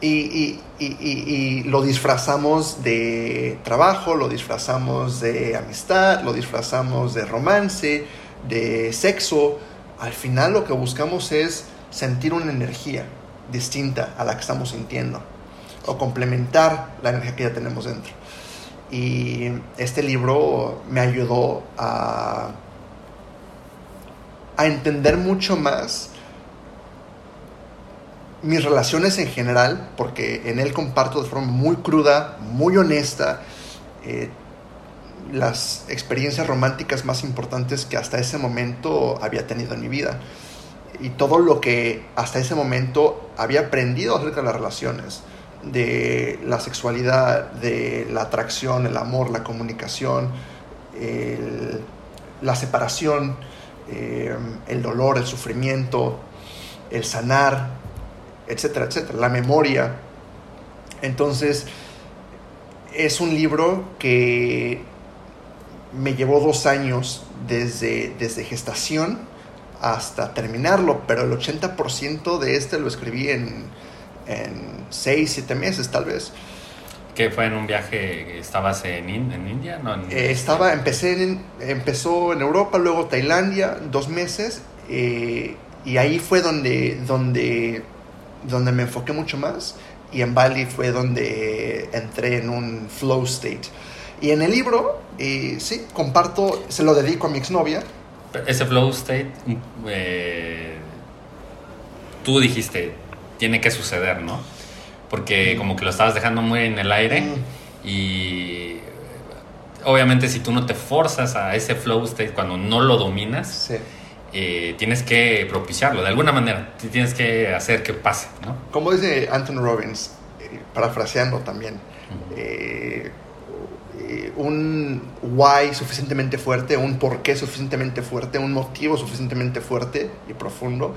y, y- y- y- y lo disfrazamos de trabajo, lo disfrazamos de amistad, lo disfrazamos de romance, de sexo. Al final lo que buscamos es sentir una energía distinta a la que estamos sintiendo o complementar la energía que ya tenemos dentro. Y este libro me ayudó a, a entender mucho más mis relaciones en general, porque en él comparto de forma muy cruda, muy honesta, eh, las experiencias románticas más importantes que hasta ese momento había tenido en mi vida. Y todo lo que hasta ese momento había aprendido acerca de las relaciones, de la sexualidad, de la atracción, el amor, la comunicación, la separación, eh, el dolor, el sufrimiento, el sanar, etcétera, etcétera, la memoria. Entonces, es un libro que me llevó dos años desde, desde gestación hasta terminarlo, pero el 80% de este lo escribí en, en 6, 7 meses tal vez. ¿Qué fue en un viaje? ¿Estabas en, en India? No, eh, estaba, empecé en, empezó en Europa, luego Tailandia, dos meses, eh, y ahí fue donde, donde, donde me enfoqué mucho más, y en Bali fue donde entré en un flow state. Y en el libro, eh, sí, comparto, se lo dedico a mi exnovia. Ese flow state, tú dijiste, tiene que suceder, ¿no? porque como que lo estabas dejando muy en el aire y obviamente si tú no te forzas a ese flow state cuando no lo dominas, eh, tienes que propiciarlo. De alguna manera, tienes que hacer que pase, ¿no? Como dice Anthony Robbins, eh, parafraseando también, eh, un why suficientemente fuerte, un porqué suficientemente fuerte, un motivo suficientemente fuerte y profundo,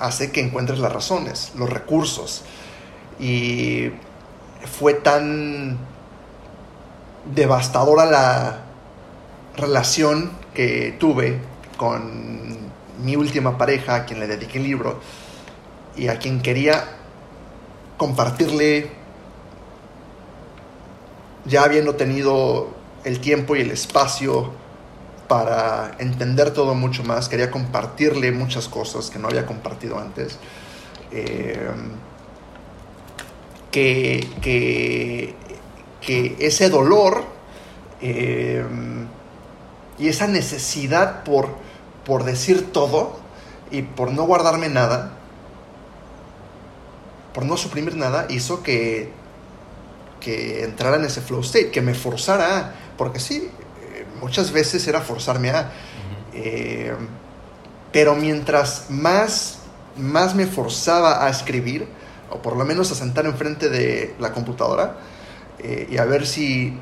hace que encuentres las razones, los recursos, y fue tan devastadora la relación que tuve con mi última pareja, a quien le dediqué el libro, y a quien quería compartirle, ya habiendo tenido el tiempo y el espacio para entender todo mucho más, quería compartirle muchas cosas que no había compartido antes. Eh, que, que, ese dolor eh, y esa necesidad por, por decir todo y por no guardarme nada, por no suprimir nada, hizo que, que entrara en ese flow state, que me forzara, porque sí, muchas veces era forzarme a... Eh, pero mientras más, más me forzaba a escribir, o por lo menos a sentar enfrente de la computadora eh, y a ver si,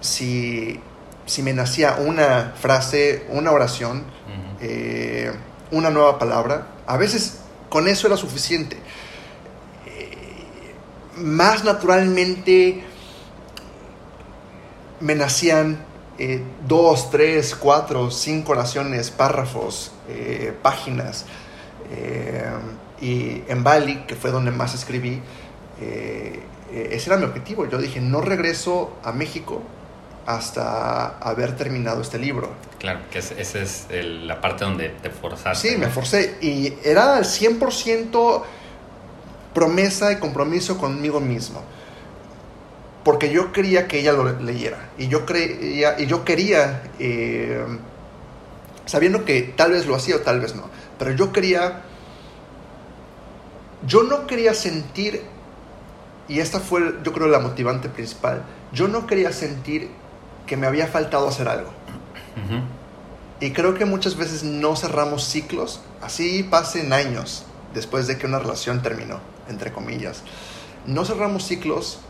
si, si, me nacía una frase, una oración, eh, una nueva palabra. A veces con eso era suficiente. Más naturalmente me nacían dos, tres, cuatro, cinco oraciones, párrafos, páginas y en Bali, que fue donde más escribí, eh, ese era mi objetivo. Yo dije, no regreso a México hasta haber terminado este libro. Claro, que esa es la parte donde te forzaste. Sí, me forcé. Y era 100% promesa y compromiso conmigo mismo. Porque yo quería que ella lo leyera. Y yo, creía, y yo quería, eh, sabiendo que tal vez lo hacía o tal vez no, pero yo quería yo no quería sentir, y esta fue yo creo la motivante principal, yo no quería sentir que me había faltado hacer algo. Y creo que muchas veces no cerramos ciclos, así pasen años después de que una relación terminó, entre comillas. No cerramos ciclos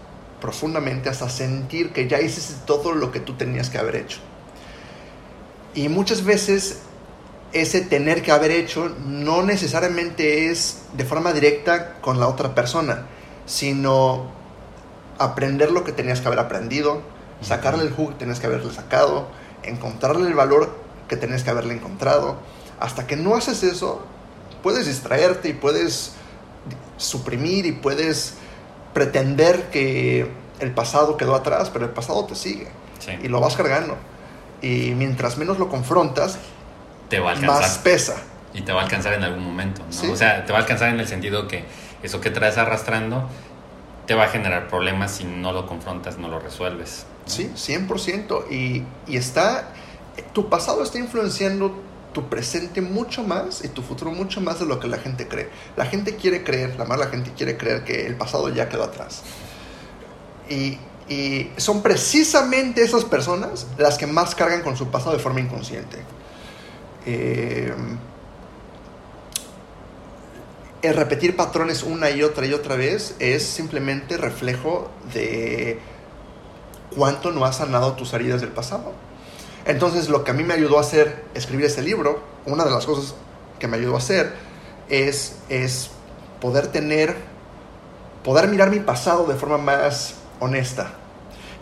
profundamente hasta sentir que ya hiciste todo lo que tú tenías que haber hecho. Y muchas veces ese tener que haber hecho no necesariamente es de forma directa con la otra persona, sino aprender lo que tenías que haber aprendido, sacarle el jugo que tenías que haberle sacado, encontrarle el valor que tenías que haberle encontrado. Hasta que no haces eso, puedes distraerte y puedes suprimir y puedes pretender que el pasado quedó atrás, pero el pasado te sigue y lo vas cargando. Y mientras menos lo confrontas, te va a alcanzar. Más pesa. Y te va a alcanzar en algún momento, ¿no? O sea, te va a alcanzar en el sentido que eso que traes arrastrando te va a generar problemas si no lo confrontas, no lo resuelves. Sí, 100%. Y, y está, tu pasado está influenciando tu presente mucho más y tu futuro mucho más de lo que la gente cree. La gente quiere creer, la mala gente quiere creer que el pasado ya quedó atrás. Y, Y son precisamente esas personas las que más cargan con su pasado de forma inconsciente. Eh, el repetir patrones una y otra y otra vez es simplemente reflejo de cuánto no has sanado tus heridas del pasado. Entonces lo que a mí me ayudó a hacer, escribir ese libro, una de las cosas que me ayudó a hacer es, es poder tener, poder mirar mi pasado de forma más honesta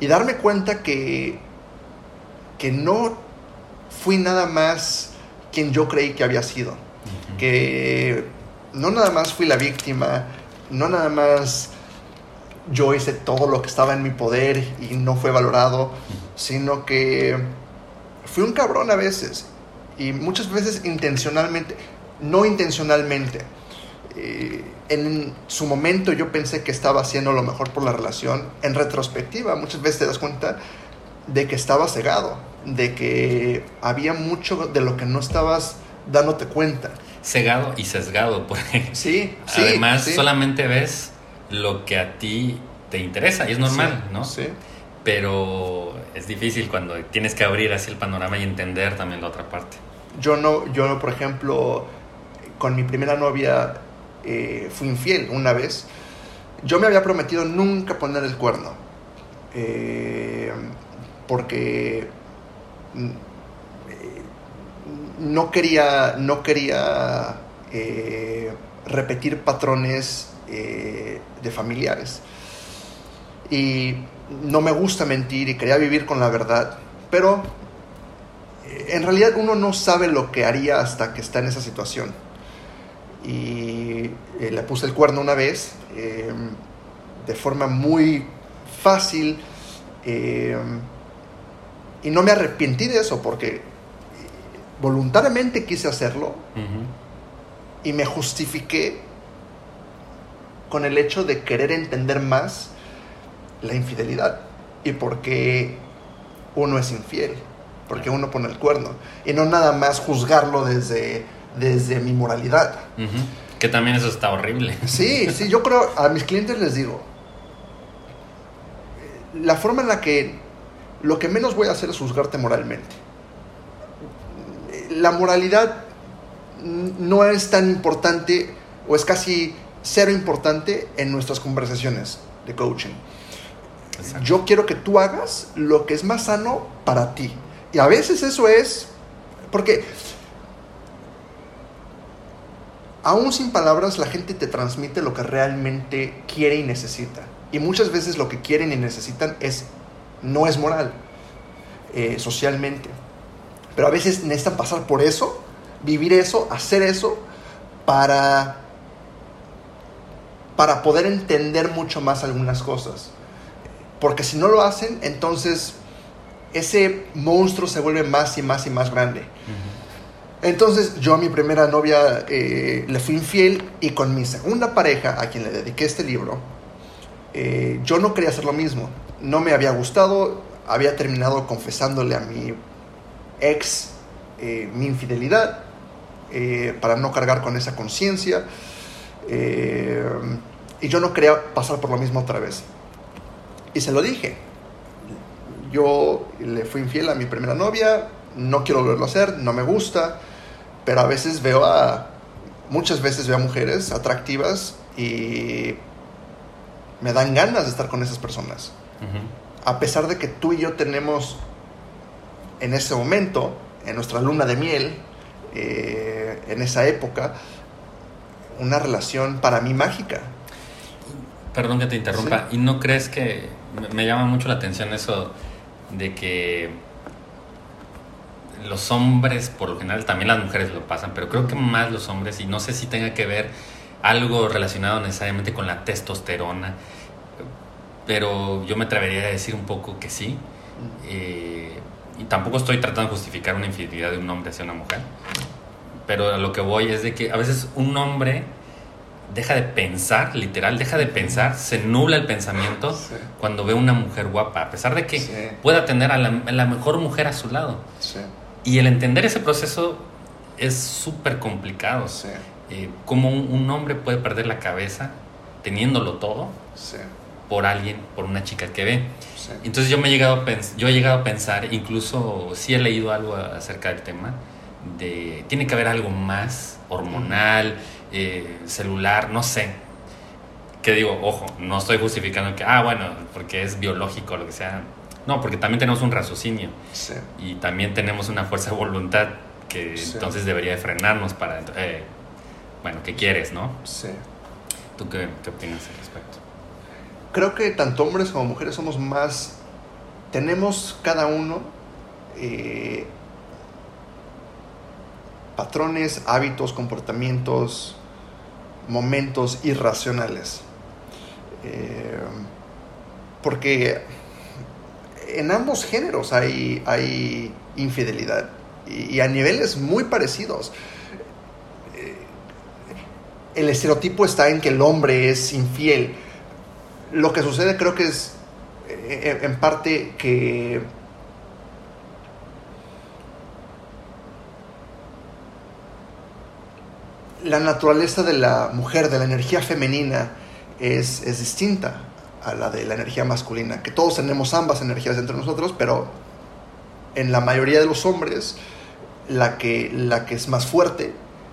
y darme cuenta que, que no fui nada más quien yo creí que había sido, que no nada más fui la víctima, no nada más yo hice todo lo que estaba en mi poder y no fue valorado, sino que fui un cabrón a veces y muchas veces intencionalmente, no intencionalmente. Eh, en su momento yo pensé que estaba haciendo lo mejor por la relación. En retrospectiva, muchas veces te das cuenta de que estaba cegado, de que había mucho de lo que no estabas dándote cuenta. Cegado y sesgado, porque sí, *laughs* sí además solamente ves lo que a ti te interesa y es normal, ¿no? Sí. Pero es difícil cuando tienes que abrir así el panorama y entender también la otra parte. Yo no, yo por ejemplo, con mi primera novia eh, fui infiel una vez. Yo me había prometido nunca poner el cuerno. Eh, porque mm, no quería, no quería eh, repetir patrones de familiares. Y no me gusta mentir y quería vivir con la verdad, pero en realidad uno no sabe lo que haría hasta que está en esa situación. Y eh, le puse el cuerno una vez eh, de forma muy fácil eh, y no me arrepentí de eso porque voluntariamente quise hacerlo y me justifiqué con el hecho de querer entender más la infidelidad y porque uno es infiel, porque uno pone el cuerno y no nada más juzgarlo desde desde mi moralidad. Que también eso está horrible. Sí, sí, yo creo, a mis clientes les digo, la forma en la que lo que menos voy a hacer es juzgarte moralmente. La moralidad no es tan importante o es casi cero importante en nuestras conversaciones de coaching. Yo quiero que tú hagas lo que es más sano para ti. Y a veces eso es, porque aún sin palabras la gente te transmite lo que realmente quiere y necesita. Y muchas veces lo que quieren y necesitan es, no es moral, eh, socialmente. Pero a veces necesitan pasar por eso, vivir eso, hacer eso, para, para poder entender mucho más algunas cosas. Porque si no lo hacen, entonces ese monstruo se vuelve más y más y más grande. Entonces yo a mi primera novia eh, le fui infiel y con mi segunda pareja, a quien le dediqué este libro, eh, yo no quería hacer lo mismo. No me había gustado, había terminado confesándole a mi ex eh, mi infidelidad para no cargar con esa conciencia. y yo no quería pasar por lo mismo otra vez. Y se lo dije. Yo le fui infiel a mi primera novia, no quiero volverlo a hacer, no me gusta pero a veces veo a, muchas veces veo a mujeres atractivas y me dan ganas de estar con esas personas. A pesar de que tú y yo tenemos en ese momento, en nuestra luna de miel, eh, en esa época, una relación para mí mágica. Perdón que te interrumpa, ¿y no crees que me llama mucho la atención eso de que los hombres, por lo general, también las mujeres lo pasan, pero creo que más los hombres, y no sé si tenga que ver algo relacionado necesariamente con la testosterona, pero yo me atrevería a decir un poco que sí. Eh, y tampoco estoy tratando de justificar una infidelidad de un hombre hacia una mujer, pero a lo que voy es de que a veces un hombre deja de pensar, literal, deja de pensar, se nubla el pensamiento cuando ve una mujer guapa, a pesar de que pueda tener a la, la, mejor mujer a su lado. Sí. Y el entender ese proceso es súper complicado. Eh, ¿Cómo un, hombre puede perder la cabeza teniéndolo todo? Por alguien, por una chica que ve. Entonces yo me he llegado a yo he llegado a pensar, incluso sí he leído algo acerca del tema, de tiene que haber algo más hormonal, eh, celular, no sé. Que digo, ojo, no estoy justificando que, ah, bueno, porque es biológico lo que sea. No, porque también tenemos un raciocinio Sí. y también tenemos una fuerza de voluntad que Sí. entonces debería de frenarnos para, eh, bueno, ¿qué quieres, no? sí. ¿Tú qué, qué opinas al respecto? Creo que tanto hombres como mujeres somos más. Tenemos cada uno eh, patrones, hábitos, comportamientos, momentos irracionales. Eh, porque en ambos géneros hay, infidelidad y, y a niveles muy parecidos. Eh, El estereotipo está en que el hombre es infiel. Lo que sucede creo que es eh, en parte que la naturaleza de la mujer, de la energía femenina, es, es distinta a la de la energía masculina. Que todos tenemos ambas energías dentro de nosotros, pero en la mayoría de los hombres, la que, la que es más fuerte,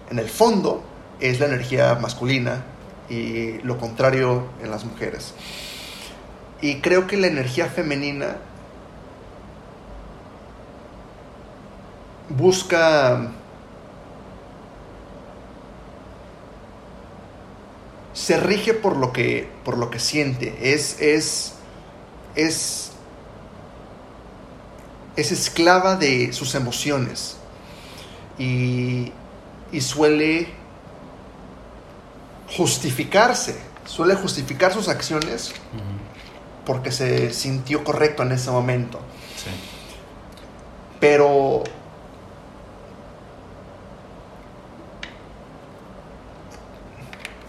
en el fondo, es la energía masculina y lo contrario en las mujeres. Y creo que la energía femenina busca se rige por lo que por lo que siente. Es es es es esclava de sus emociones. Y, y suele justificarse suele justificar sus acciones porque se sintió correcto en ese momento. Sí. pero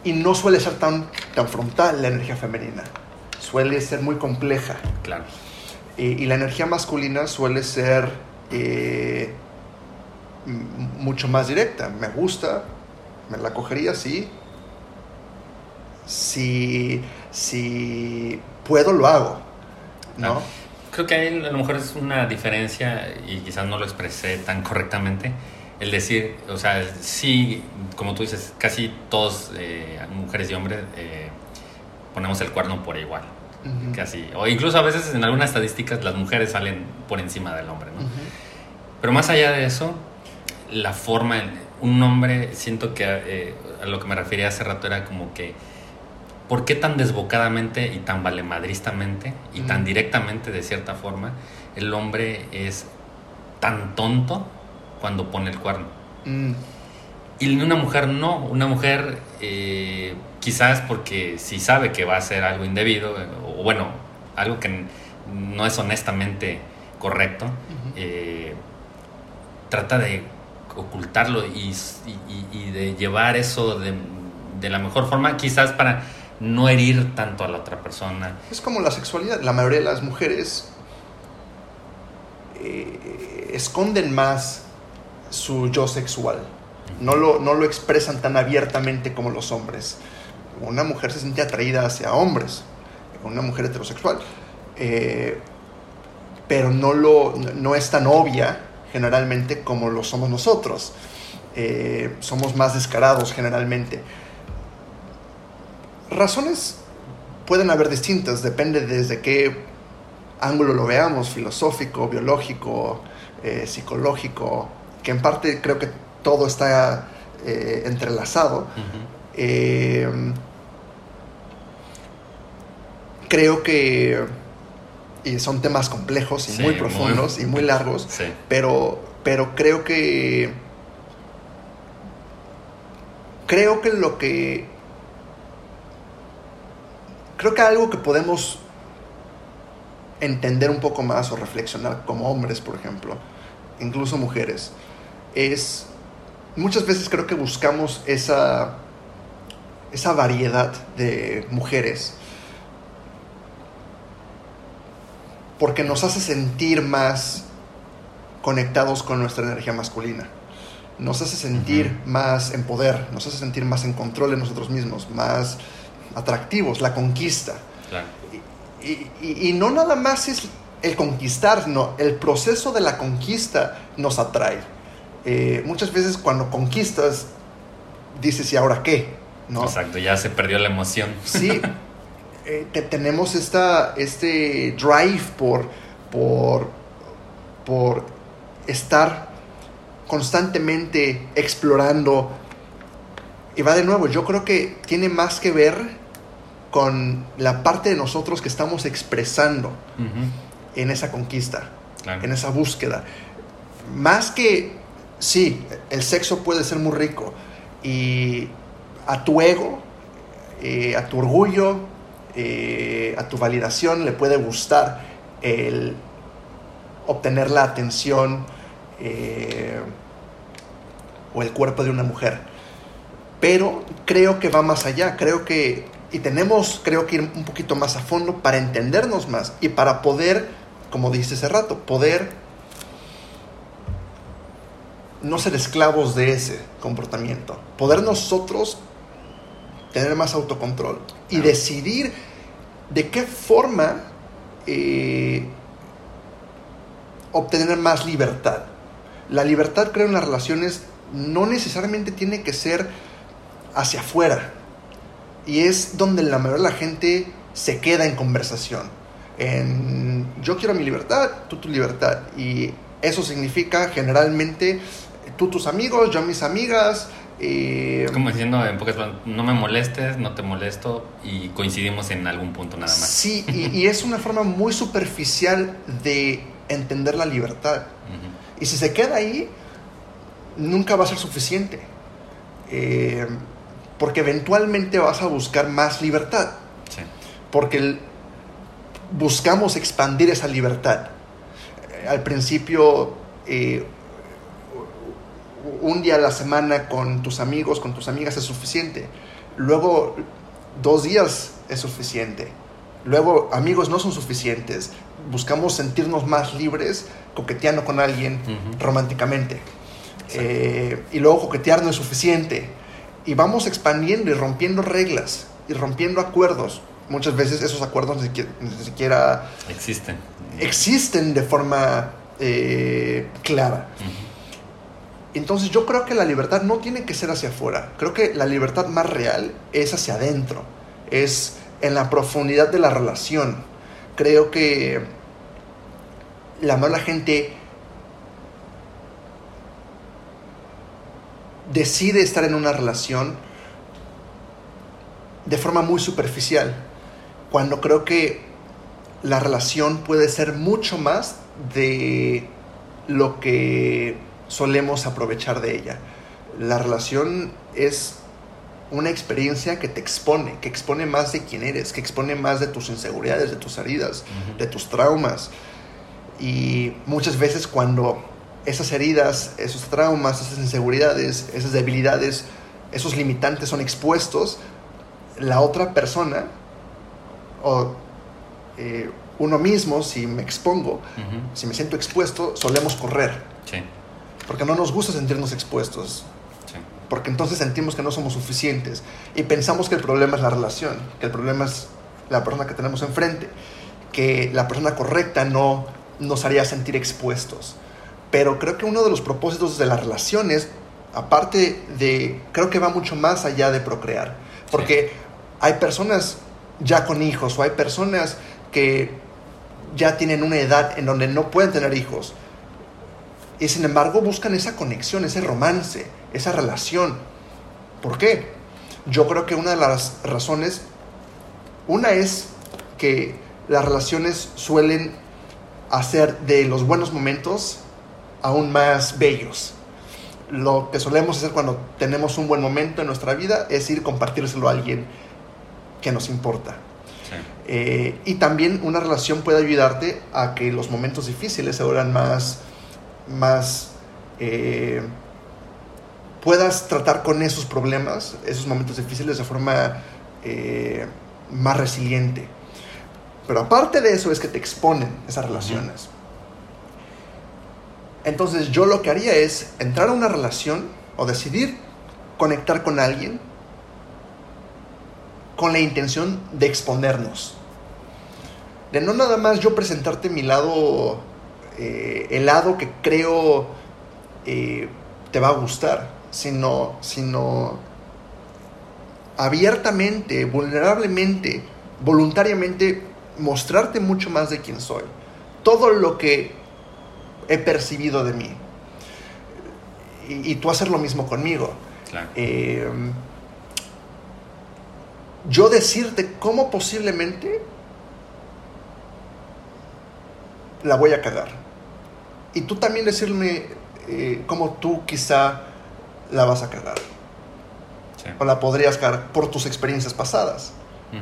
y no suele ser tan, tan frontal la energía femenina suele ser muy compleja Claro. Eh, y la energía masculina suele ser eh, mucho más directa me gusta me la cogería sí si si puedo lo hago no Ah. Creo que ahí a lo mejor es una diferencia y quizás no lo expresé tan correctamente. El decir, o sea, sí, como tú dices, casi todos, eh, mujeres y hombres, eh, ponemos el cuerno por igual. Casi. O incluso a veces en algunas estadísticas las mujeres salen por encima del hombre, ¿no? Pero más allá de eso, la forma, en- un hombre, siento que eh, a lo que me refería hace rato era como que, ¿por qué tan desbocadamente y tan valemadristamente y tan directamente de cierta forma el hombre es tan tonto cuando pone el cuerno? Mm, Y una mujer no, una mujer eh, quizás porque si sabe que va a hacer algo indebido, eh, o bueno, algo que no es honestamente correcto, eh, trata de ocultarlo y, y- y de llevar eso de, de la mejor forma, quizás para no herir tanto a la otra persona. Es como la sexualidad. La mayoría de las mujeres eh, esconden más su yo sexual. No lo, no lo expresan tan abiertamente como los hombres. Una mujer se siente atraída hacia hombres, una mujer heterosexual, eh, pero no, lo, no es tan obvia generalmente como lo somos nosotros. Eh, somos más descarados generalmente. Razones pueden haber distintas, depende desde qué ángulo lo veamos, filosófico, biológico, eh, psicológico, que en parte creo que todo está eh, entrelazado. Eh, creo que y son temas complejos y Sí, muy muy- profundos y muy largos, Sí, pero, pero creo que creo que lo que creo que algo que podemos entender un poco más o reflexionar como hombres, por ejemplo, incluso mujeres, es muchas veces creo que buscamos esa esa variedad de mujeres porque nos hace sentir más conectados con nuestra energía masculina. Nos hace sentir más en poder, nos hace sentir más en control de nosotros mismos, más atractivos, la conquista. Claro. Y, y- y no nada más es el conquistar, no, el proceso de la conquista nos atrae. Eh, muchas veces cuando conquistas, dices, ¿y ahora qué? ¿No? Exacto, ya se perdió la emoción. Sí, *laughs* eh, te- tenemos esta, este drive por, por, por estar constantemente explorando. Y va de nuevo, yo creo que tiene más que ver con la parte de nosotros que estamos expresando en esa conquista, claro. en esa búsqueda. Más que, sí, el sexo puede ser muy rico y a tu ego, eh, a tu orgullo, eh, a tu validación le puede gustar el obtener la atención eh, o el cuerpo de una mujer. Pero creo que va más allá, creo que, y tenemos, creo que ir un poquito más a fondo para entendernos más y para poder, como dijiste hace rato, poder no ser esclavos de ese comportamiento, poder nosotros tener más autocontrol y Claro. decidir de qué forma eh, obtener más libertad. La libertad, creo, en las relaciones no necesariamente tiene que ser hacia afuera. Y es donde la mayoría de la gente se queda en conversación. En yo quiero mi libertad, tú tu libertad. Y eso significa generalmente tú tus amigos, yo mis amigas. eh, como diciendo en pocas no me molestes, no te molesto y coincidimos en algún punto nada más. Sí, y, y es una forma muy superficial de entender la libertad. Y si se queda ahí, nunca va a ser suficiente. Eh, porque eventualmente vas a buscar más libertad. Sí, Porque el- buscamos expandir esa libertad. Eh, al principio, eh, un día a la semana con tus amigos, con tus amigas es suficiente. Luego, dos días es suficiente. Luego, amigos no son suficientes. Buscamos sentirnos más libres coqueteando con alguien románticamente. Eh, y luego coquetear no es suficiente. Y vamos expandiendo y rompiendo reglas y rompiendo acuerdos. Muchas veces esos acuerdos ni siquiera, ni siquiera existen. existen de forma eh, clara. Entonces yo creo que la libertad no tiene que ser hacia afuera. Creo que la libertad más real es hacia adentro. Es en la profundidad de la relación. Creo que la mala gente decide estar en una relación de forma muy superficial. Cuando creo que la relación puede ser mucho más de lo que solemos aprovechar de ella. La relación es una experiencia que te expone, que expone más de quién eres, que expone más de tus inseguridades, de tus heridas, de tus traumas. Y muchas veces cuando esas heridas, esos traumas, esas inseguridades, esas debilidades, esos limitantes son expuestos, la otra persona o eh, uno mismo, si me expongo, si me siento expuesto, solemos correr, Sí, porque no nos gusta sentirnos expuestos, sí. porque entonces sentimos que no somos suficientes. Y pensamos que el problema es la relación, que el problema es la persona que tenemos enfrente, que la persona correcta no nos haría sentir expuestos. Pero creo que uno de los propósitos de las relaciones, aparte de, creo que va mucho más allá de procrear, porque hay personas ya con hijos o hay personas que ya tienen una edad en donde no pueden tener hijos y sin embargo buscan esa conexión, ese romance, esa relación. ¿Por qué? Yo creo que una de las razones, una es que las relaciones suelen hacer de los buenos momentos aún más bellos. Lo que solemos hacer cuando tenemos un buen momento en nuestra vida es ir compartírselo a alguien que nos importa. sí. Eh, y también una relación puede ayudarte a que los momentos difíciles se vuelvan más, más, eh, puedas tratar con esos problemas, esos momentos difíciles de forma eh, más resiliente. Pero aparte de eso es que te exponen esas relaciones. Entonces yo lo que haría es entrar a una relación o decidir conectar con alguien con la intención de exponernos de no nada más yo presentarte mi lado, eh, el lado que creo eh, te va a gustar, sino, sino abiertamente, vulnerablemente, voluntariamente mostrarte mucho más de quién soy. Todo lo que he percibido de mí. Y, tú hacer lo mismo conmigo. Eh, yo decirte cómo posiblemente la voy a cagar. Y tú también decirme eh, cómo tú quizá la vas a cagar. O la podrías cagar por tus experiencias pasadas.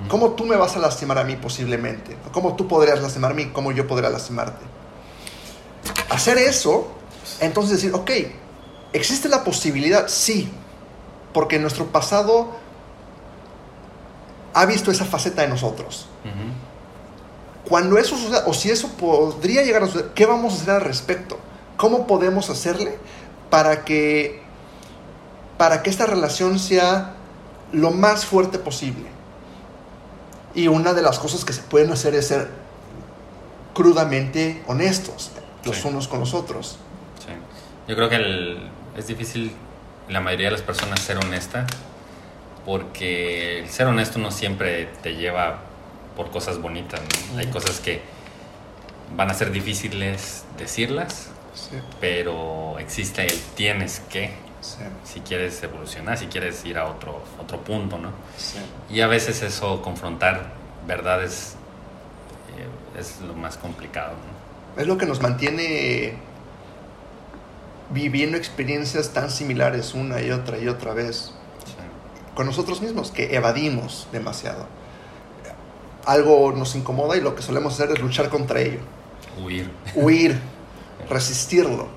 ¿Cómo tú me vas a lastimar a mí posiblemente? ¿Cómo tú podrías lastimar a mí? ¿Cómo yo podría lastimarte? Hacer eso, entonces decir, ok, ¿existe la posibilidad? Sí, porque nuestro pasado ha visto esa faceta de nosotros. Cuando eso suceda, o si eso podría llegar a suceder, ¿qué vamos a hacer al respecto? ¿Cómo podemos hacerle para que, para que esta relación sea lo más fuerte posible? Y una de las cosas que se pueden hacer es ser crudamente honestos los unos con los otros. Sí. Yo creo que es difícil la mayoría de las personas ser honesta porque el ser honesto no siempre te lleva por cosas bonitas. Hay cosas que van a ser difíciles decirlas, pero existe el tienes que. Si quieres evolucionar, si quieres ir a otro, otro punto, ¿no? Y a veces eso, confrontar verdades, eh, es lo más complicado. Es lo que nos mantiene viviendo experiencias tan similares una y otra y otra vez con nosotros mismos, que evadimos demasiado. Algo nos incomoda y lo que solemos hacer es luchar contra ello. Huir. Huir, resistirlo.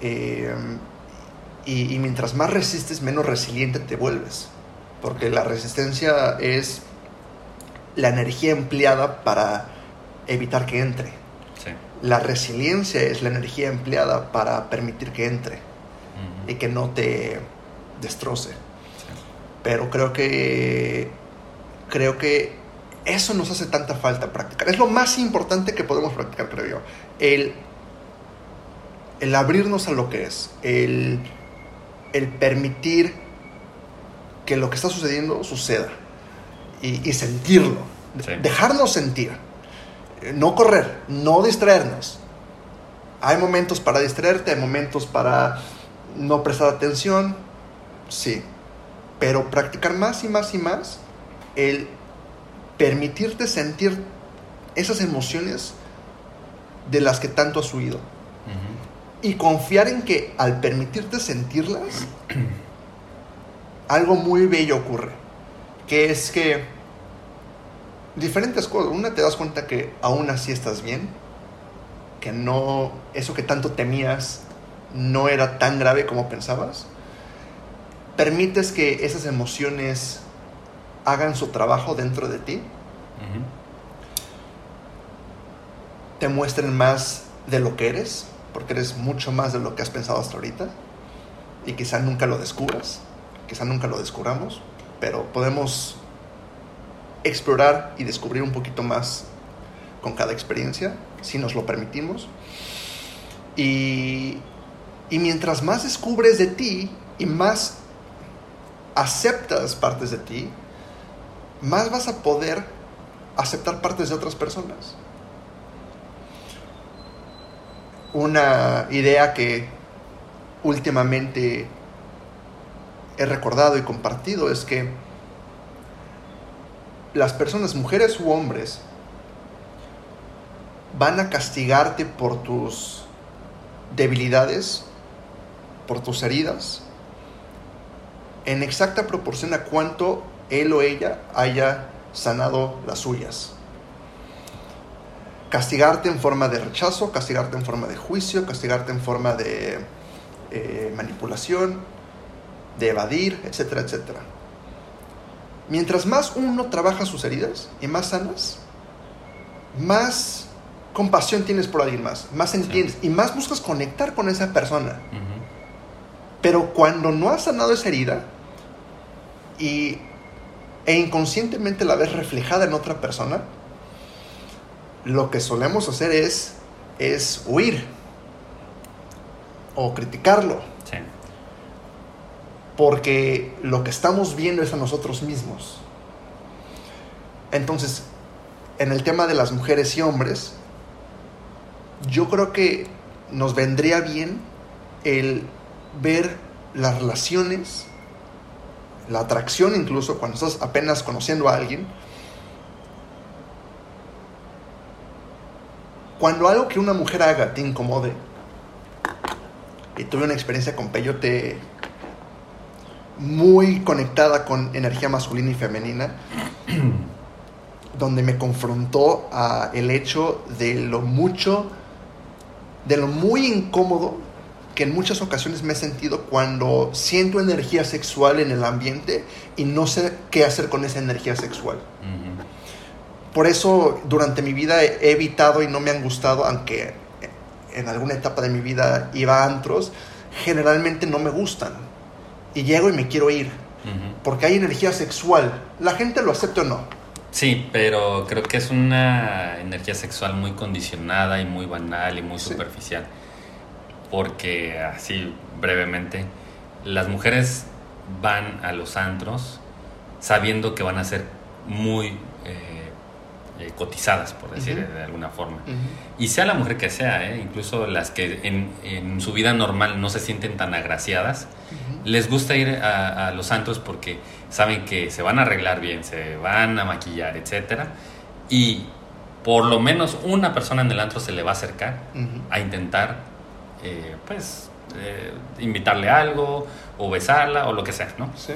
Eh, y, mientras más resistes, menos resiliente te vuelves. Porque la resistencia es la energía empleada para evitar que entre. La resiliencia es la energía empleada para permitir que entre y que no te destroce. Pero creo que creo que eso nos hace tanta falta practicar. Es lo más importante que podemos practicar, creo yo. El, el abrirnos a lo que es, el el permitir que lo que está sucediendo suceda y, sentirlo, dejarnos sentir, no correr, no distraernos. Hay momentos para distraerte, hay momentos para no prestar atención, sí, pero practicar más y más y más el permitirte sentir esas emociones de las que tanto has huido y confiar en que al permitirte sentirlas, algo muy bello ocurre. Que es que diferentes cosas. Una te das cuenta que aún así estás bien, que no, eso que tanto temías no era tan grave como pensabas. Permites que esas emociones hagan su trabajo dentro de ti. Te muestren más de lo que eres porque eres mucho más de lo que has pensado hasta ahorita y quizá nunca lo descubras, quizá nunca lo descubramos, pero podemos explorar y descubrir un poquito más con cada experiencia, si nos lo permitimos. Y, y mientras más descubres de ti y más aceptas partes de ti, más vas a poder aceptar partes de otras personas. Una idea que últimamente he recordado y compartido es que las personas, mujeres u hombres, van a castigarte por tus debilidades, por tus heridas, en exacta proporción a cuánto él o ella haya sanado las suyas castigarte en forma de rechazo, castigarte en forma de juicio, castigarte en forma de eh, manipulación, de evadir, etcétera, etcétera. Mientras más uno trabaja sus heridas y más sanas, más compasión tienes por alguien más, más entiendes y más buscas conectar con esa persona. Pero cuando no has sanado esa herida y, e inconscientemente la ves reflejada en otra persona, lo que solemos hacer es, es huir o criticarlo. Sí. Porque lo que estamos viendo es a nosotros mismos. Entonces, en el tema de las mujeres y hombres, yo creo que nos vendría bien el ver las relaciones, la atracción incluso cuando estás apenas conociendo a alguien, cuando algo que una mujer haga te incomode, y tuve una experiencia con Peyote muy conectada con energía masculina y femenina, *clears throat* donde me confrontó a el hecho de lo mucho, de lo muy incómodo que en muchas ocasiones me he sentido cuando siento energía sexual en el ambiente y no sé qué hacer con esa energía sexual. Por eso durante mi vida he evitado y no me han gustado, aunque en alguna etapa de mi vida iba a antros, generalmente no me gustan. Y llego y me quiero ir. Porque hay energía sexual. La gente lo acepta o no. Sí, pero creo que es una energía sexual muy condicionada y muy banal y muy Sí. superficial. Porque, así brevemente, las mujeres van a los antros sabiendo que van a ser muy eh, eh, cotizadas, por decir de alguna forma. Y sea la mujer que sea, ¿eh? incluso las que en, en su vida normal no se sienten tan agraciadas, les gusta ir a, a los antros porque saben que se van a arreglar bien, se van a maquillar, etcétera, y por lo menos una persona en el antro se le va a acercar a intentar, eh, pues, eh, invitarle algo o besarla o lo que sea, ¿no? Sí.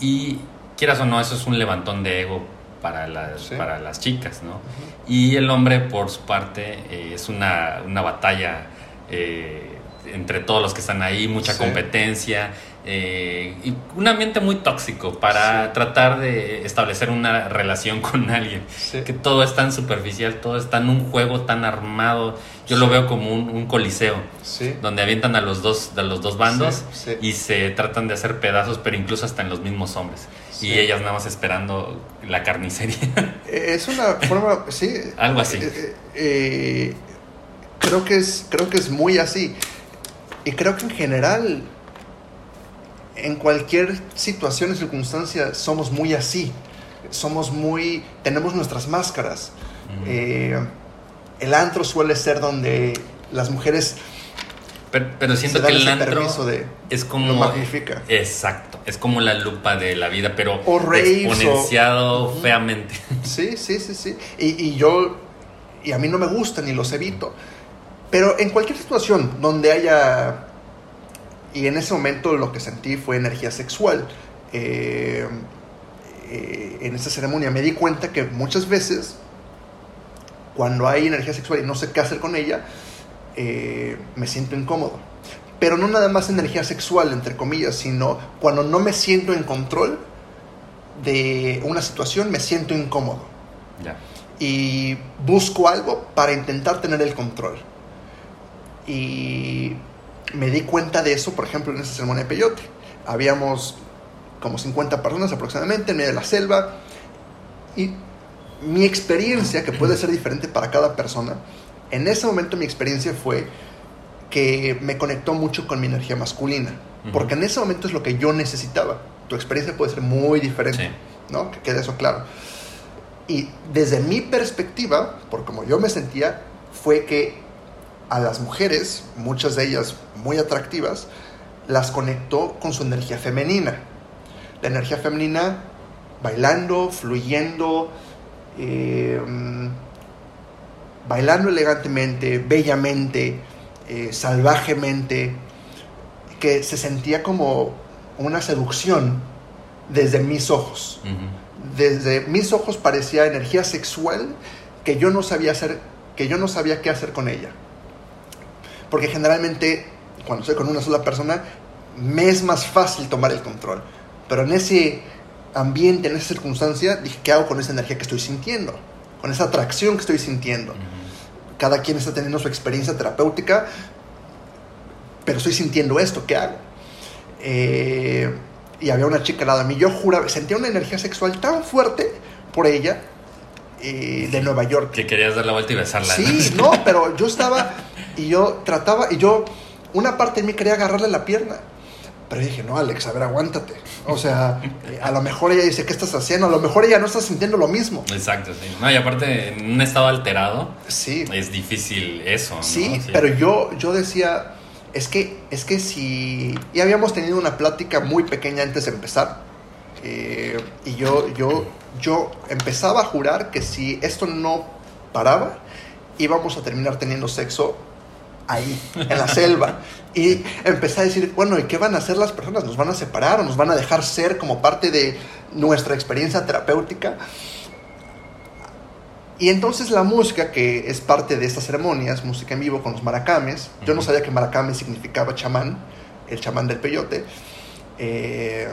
Y quieras o no, eso es un levantón de ego para las, Sí. para las chicas, ¿no? Y el hombre, por su parte, eh, es una, una batalla eh, entre todos los que están ahí, mucha Sí. competencia eh, y un ambiente muy tóxico para Sí. tratar de establecer una relación *laughs* con alguien. Sí. Que todo es tan superficial, todo está en un juego tan armado. Yo lo veo como un, un coliseo Sí. donde avientan a los dos, de los dos bandos Sí, sí. y se tratan de hacer pedazos, pero incluso hasta en los mismos hombres. Y ellas nada más esperando la carnicería. *laughs* Eh, Es una forma, sí. Algo así. Eh, eh, eh, creo, que es, creo que es muy así. Y creo que en general, en cualquier situación y circunstancia, somos muy así. Somos muy. Tenemos nuestras máscaras. Eh, el antro suele ser donde las mujeres pero, pero siento se que el antro de. es lo como... magnifica. Exacto, es como la lupa de la vida, pero O raves, o- exponenciado Ujú. feamente. Sí, sí, sí, sí. Y, y yo, y a mí no me gustan y los evito. Pero en cualquier situación donde haya, y en ese momento lo que sentí fue energía sexual, eh, eh, en esa ceremonia me di cuenta que muchas veces, cuando hay energía sexual y no sé qué hacer con ella, eh, me siento incómodo. Pero no nada más energía sexual, entre comillas, sino cuando no me siento en control de una situación, me siento incómodo Ya. y busco algo para intentar tener el control. Y me di cuenta de eso, por ejemplo, en esa ceremonia de peyote. Habíamos como 50 personas aproximadamente en medio de la selva y mi experiencia, que puede ser diferente para cada persona, en ese momento mi experiencia fue que me conectó mucho con mi energía masculina, porque en ese momento es lo que yo necesitaba. Tu experiencia puede ser muy diferente, Sí. ¿no? Que quede eso claro. Y desde mi perspectiva, por como yo me sentía, fue que a las mujeres, muchas de ellas muy atractivas, las conectó con su energía femenina. La energía femenina bailando, fluyendo, eh, bailando elegantemente, bellamente, eh, salvajemente, que se sentía como una seducción desde mis ojos desde mis ojos parecía energía sexual que yo no sabía hacer, que yo no sabía qué hacer con ella. Porque generalmente cuando estoy con una sola persona me es más fácil tomar el control. Pero en ese ambiente, en esa circunstancia, dije, ¿qué hago con esa energía que estoy sintiendo? Con esa atracción que estoy sintiendo. Ujú. Cada quien está teniendo su experiencia terapéutica, pero estoy sintiendo esto, ¿qué hago? Eh, y había una chica al lado de mí, yo juraba, sentía una energía sexual tan fuerte por ella eh, de Nueva York. Que querías dar la vuelta y besarla. Sí, *laughs* no, pero yo estaba y yo trataba y yo, una parte de mí quería agarrarle la pierna. Pero dije, no, Alex, a ver, aguántate. O sea, a lo mejor ella dice, ¿qué estás haciendo? A lo mejor ella no está sintiendo lo mismo. Exacto, sí. No, y aparte, en un estado alterado, Sí. es difícil eso, ¿no? Sí, pero yo, yo decía, es que, es que si... Y habíamos tenido una plática muy pequeña antes de empezar. eh, y yo, yo, yo empezaba a jurar que si esto no paraba, íbamos a terminar teniendo sexo ahí, en la selva. Y empecé a decir, bueno, ¿y qué van a hacer las personas? ¿Nos van a separar o nos van a dejar ser como parte de nuestra experiencia terapéutica? Y entonces la música, que es parte de estas ceremonias, música en vivo con los maracames, yo no sabía que maracame significaba chamán, el chamán del peyote. Eh,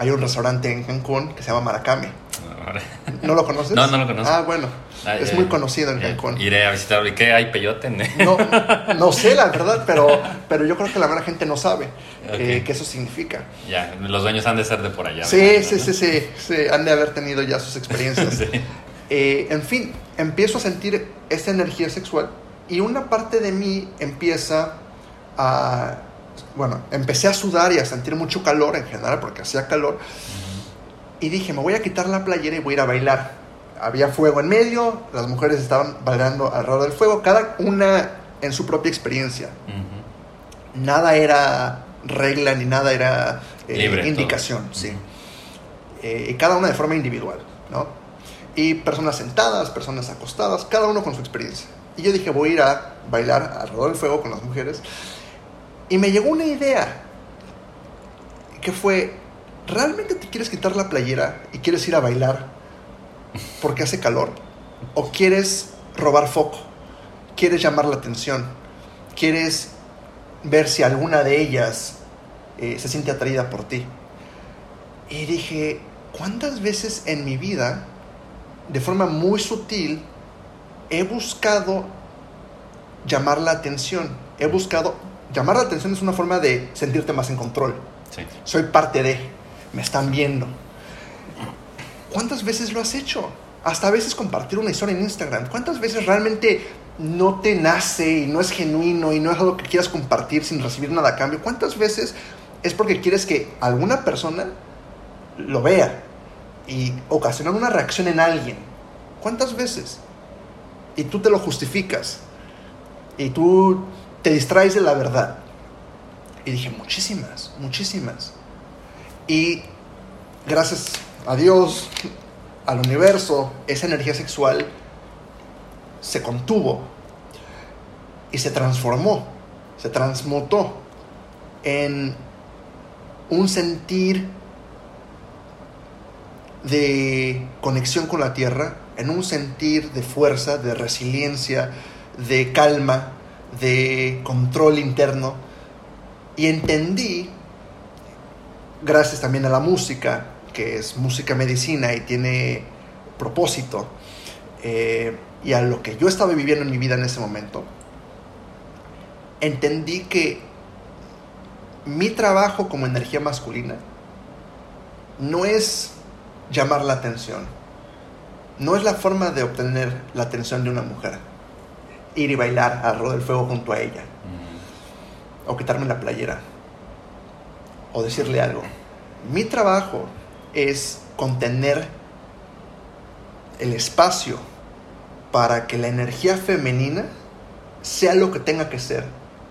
hay un restaurante en Cancún que se llama Maracame. ¿No lo conoces? No, no lo conozco. Ah, bueno. Ah, es muy conocido en Cancún. Iré a visitarlo. ¿Y qué hay peyote? No, no *laughs* sé la verdad, pero, pero yo creo que la verdad gente no sabe eh, qué eso significa. ya, los dueños han de ser de por allá. Sí, sí, sí, sí, han de haber tenido ya sus experiencias. *laughs* Sí. Eh, en fin, empiezo a sentir esta energía sexual y una parte de mí empieza a, bueno, empecé a sudar y a sentir mucho calor en general porque hacía calor y dije, me voy a quitar la playera y voy a ir a bailar. Había fuego en medio, las mujeres estaban bailando alrededor del fuego, cada una en su propia experiencia. Nada era regla ni nada era eh, Libre, todo. indicación, sí. Eh, y cada una de forma individual, ¿no? Y personas sentadas, personas acostadas, cada uno con su experiencia. Y yo dije, voy a ir a bailar alrededor del fuego con las mujeres. Y me llegó una idea, que fue, ¿realmente te quieres quitar la playera y quieres ir a bailar porque hace calor? ¿O quieres robar foco? ¿Quieres llamar la atención? ¿Quieres ver si alguna de ellas eh, se siente atraída por ti? Y dije, ¿cuántas veces en mi vida, de forma muy sutil, he buscado llamar la atención? He buscado... Llamar la atención es una forma de sentirte más en control. Sí. Soy parte de, me están viendo. ¿Cuántas veces lo has hecho? Hasta a veces compartir una historia en Instagram. ¿Cuántas veces realmente no te nace y no es genuino y no es algo que quieras compartir sin recibir nada a cambio? ¿Cuántas veces es porque quieres que alguna persona lo vea y ocasionar una reacción en alguien? ¿Cuántas veces? Y tú te lo justificas y tú te distraes de la verdad. Y dije, muchísimas, muchísimas. Y gracias a Dios, al universo, esa energía sexual se contuvo y se transformó, se transmutó en un sentir de conexión con la tierra, en un sentir de fuerza, de resiliencia, de calma, de control interno. Y entendí, gracias también a la música, que es música medicina y tiene propósito, eh, y a lo que yo estaba viviendo en mi vida en ese momento, entendí que mi trabajo como energía masculina no es llamar la atención, no es la forma de obtener la atención de una mujer, ir y bailar alrededor del fuego junto a ella, Ujú. o quitarme la playera, o decirle algo. Mi trabajo es contener el espacio para que la energía femenina sea lo que tenga que ser,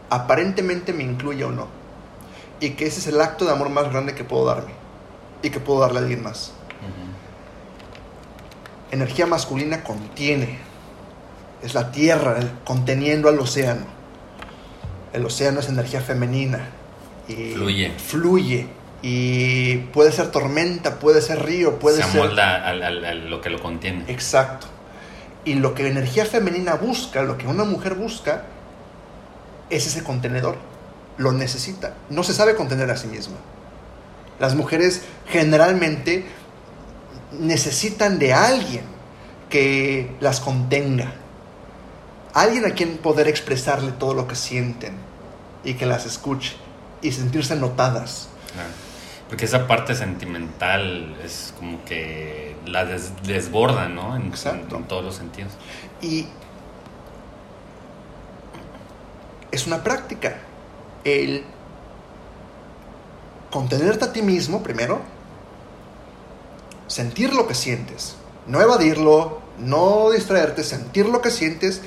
aparentemente me incluya o no, y que ese es el acto de amor más grande que puedo darme y que puedo darle a alguien más. Energía masculina contiene, es la tierra conteniendo al océano. El océano es energía femenina. Y Fluye. Fluye. Y puede ser tormenta, puede ser río, puede Se ser... amolda al- al- a lo que lo contiene. Exacto. Y lo que energía femenina busca, lo que una mujer busca, es ese contenedor. Lo necesita. No se sabe contener a sí misma. Las mujeres generalmente necesitan de alguien que las contenga. Alguien a quien poder expresarle todo lo que sienten y que las escuche y sentirse notadas. Ah. Porque esa parte sentimental es como que la desborda, ¿no? En, Exacto. en todos los sentidos. Y es una práctica. El contenerte a ti mismo primero, sentir lo que sientes, no evadirlo, no distraerte, sentir lo que sientes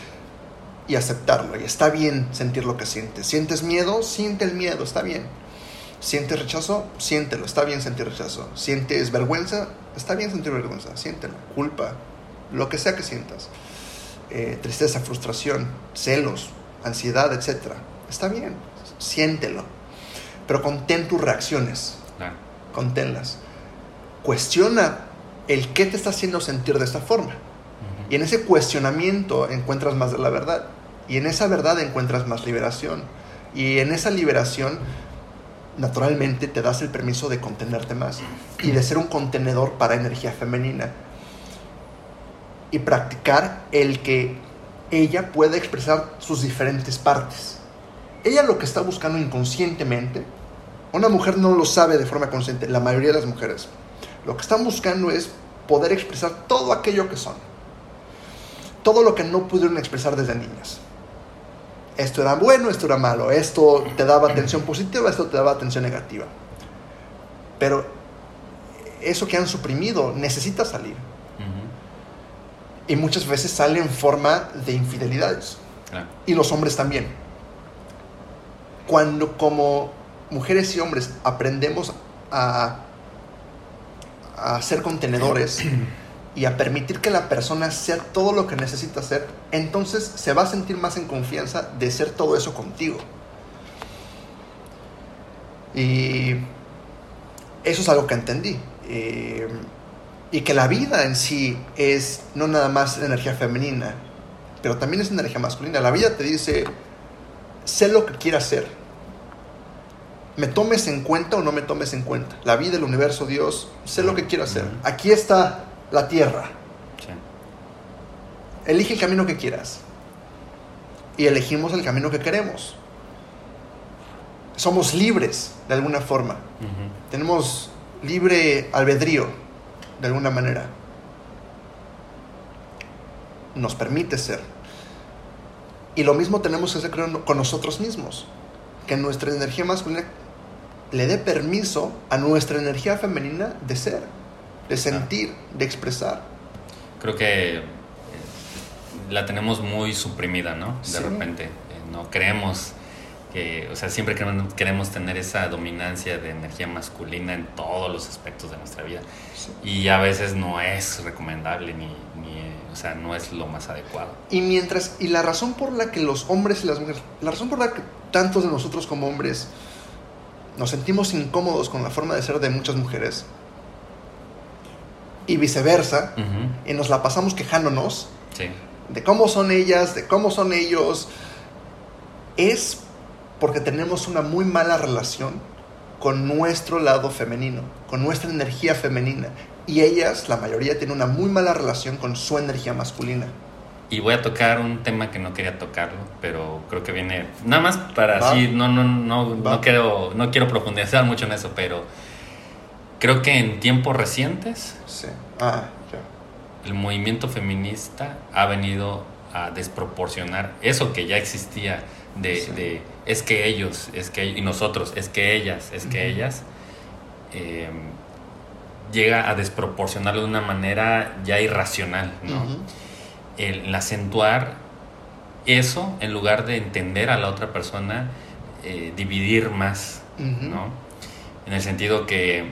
y aceptarlo. Y está bien sentir lo que sientes. ¿Sientes miedo? Siente el miedo, está bien. ¿Sientes rechazo? Siéntelo, está bien sentir rechazo. ¿Sientes vergüenza? Está bien sentir vergüenza, siéntelo. Culpa, lo que sea que sientas. Eh, tristeza, frustración, celos, ansiedad, etc. Está bien, siéntelo. Pero contén tus reacciones. Claro. Conténlas. Cuestiona el qué te está haciendo sentir de esta forma. Y en ese cuestionamiento encuentras más de la verdad. Y en esa verdad encuentras más liberación. Y en esa liberación, naturalmente, te das el permiso de contenerte más. Y de ser un contenedor para energía femenina. Y practicar el que ella pueda expresar sus diferentes partes. Ella lo que está buscando inconscientemente, una mujer no lo sabe de forma consciente, la mayoría de las mujeres. Lo que están buscando es poder expresar todo aquello que son todo lo que no pudieron expresar desde niñas. Esto era bueno, esto era malo, esto te daba atención positiva, esto te daba atención negativa. Pero eso que han suprimido necesita salir. Y muchas veces sale en forma de infidelidades. Claro. Y los hombres también. Cuando como mujeres y hombres aprendemos a, a ser contenedores *clears throat* y a permitir que la persona sea todo lo que necesita ser, entonces se va a sentir más en confianza de ser todo eso contigo. Y eso es algo que entendí. Eh, y que la vida en sí es no nada más energía femenina, pero también es energía masculina. La vida te dice, sé lo que quieras ser. Me tomes en cuenta o no me tomes en cuenta. La vida, el universo, Dios, sé lo que quieras hacer. Aquí está la tierra. Sí. Elige el camino que quieras. Y elegimos el camino que queremos. Somos libres de alguna forma. Tenemos libre albedrío, de alguna manera. Nos permite ser. Y lo mismo tenemos que hacer con nosotros mismos. Que nuestra energía masculina le dé permiso a nuestra energía femenina de ser, de sentir, de expresar. Creo que eh, la tenemos muy suprimida, ¿no? De Sí. repente. Eh, no creemos que, o sea, siempre queremos, queremos tener esa dominancia de energía masculina en todos los aspectos de nuestra vida. Y a veces no es recomendable ni, ni, o sea, no es lo más adecuado. Y mientras, y la razón por la que los hombres y las mujeres, la razón por la que tantos de nosotros como hombres nos sentimos incómodos con la forma de ser de muchas mujeres y viceversa, Ujú. y nos la pasamos quejándonos Sí, de cómo son ellas, de cómo son ellos, es porque tenemos una muy mala relación con nuestro lado femenino, con nuestra energía femenina. Y ellas, la mayoría, tienen una muy mala relación con su energía masculina. Y voy a tocar un tema que no quería tocarlo, pero creo que viene nada más para así, no, no, no, Va. no quiero, no quiero profundizar mucho en eso, pero creo que en tiempos recientes Sí. Ah, ya. el movimiento feminista ha venido a desproporcionar eso que ya existía de, Sí. de es que ellos, es que y nosotros, es que ellas, es que ellas, eh, llega a desproporcionarlo de una manera ya irracional, ¿no? El, el acentuar eso en lugar de entender a la otra persona, eh, dividir más. ¿no? En el sentido que,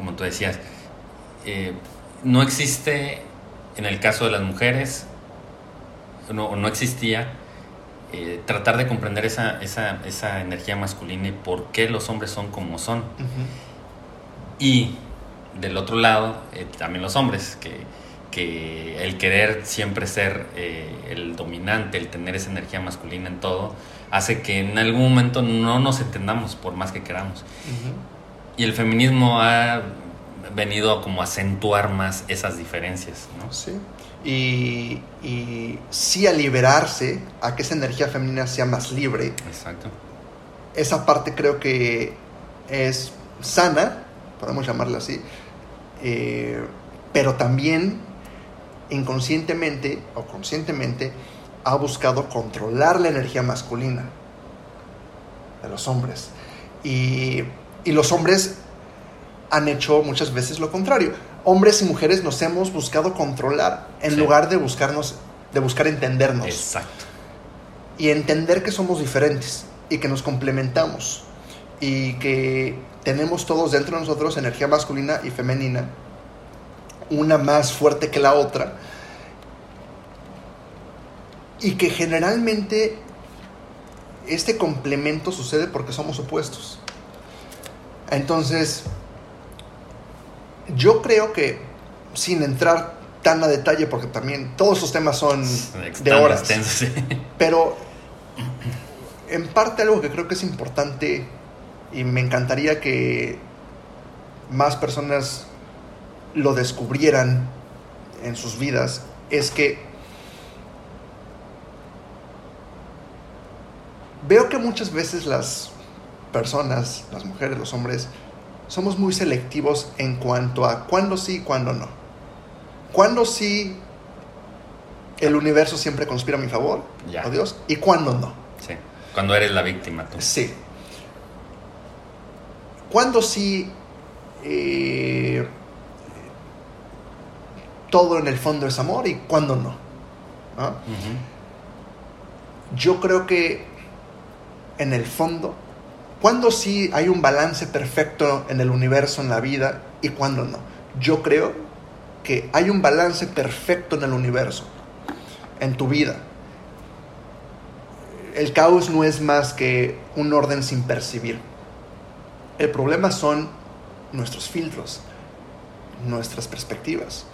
como tú decías, eh, no existe en el caso de las mujeres, no, no existía eh, tratar de comprender esa, esa, esa energía masculina y por qué los hombres son como son. Ujú. Y del otro lado, eh, también los hombres, que, que el querer siempre ser eh, el dominante, el tener esa energía masculina en todo, hace que en algún momento no nos entendamos por más que queramos. Ujú. Y el feminismo ha venido a como acentuar más esas diferencias, ¿no? Sí. Y, y sí a liberarse, a que esa energía femenina sea más libre. Exacto. Esa parte creo que es sana, podemos llamarla así, eh, pero también inconscientemente o conscientemente ha buscado controlar la energía masculina de los hombres. Y, y los hombres han hecho muchas veces lo contrario. Hombres y mujeres nos hemos buscado controlar en Sí. lugar de buscarnos, de buscar entendernos Exacto. y entender que somos diferentes y que nos complementamos y que tenemos todos dentro de nosotros energía masculina y femenina, una más fuerte que la otra, y que generalmente este complemento sucede porque somos opuestos. Entonces, yo creo que sin entrar tan a detalle, porque también todos estos temas son de horas, extenso, sí. pero en parte algo que creo que es importante y me encantaría que más personas lo descubrieran en sus vidas es que veo que muchas veces las personas, las mujeres, los hombres, somos muy selectivos en cuanto a cuándo sí y cuándo no. Cuándo sí el universo siempre conspira a mi favor, Ya. o Dios, y cuándo no. Sí. Cuando eres la víctima tú. Sí. ¿Cuándo sí eh, todo en el fondo es amor y cuándo no? Yo creo que en el fondo, ¿cuándo sí hay un balance perfecto en el universo, en la vida y cuándo no? Yo creo que hay un balance perfecto en el universo, en tu vida. El caos no es más que un orden sin percibir. El problema son nuestros filtros, nuestras perspectivas,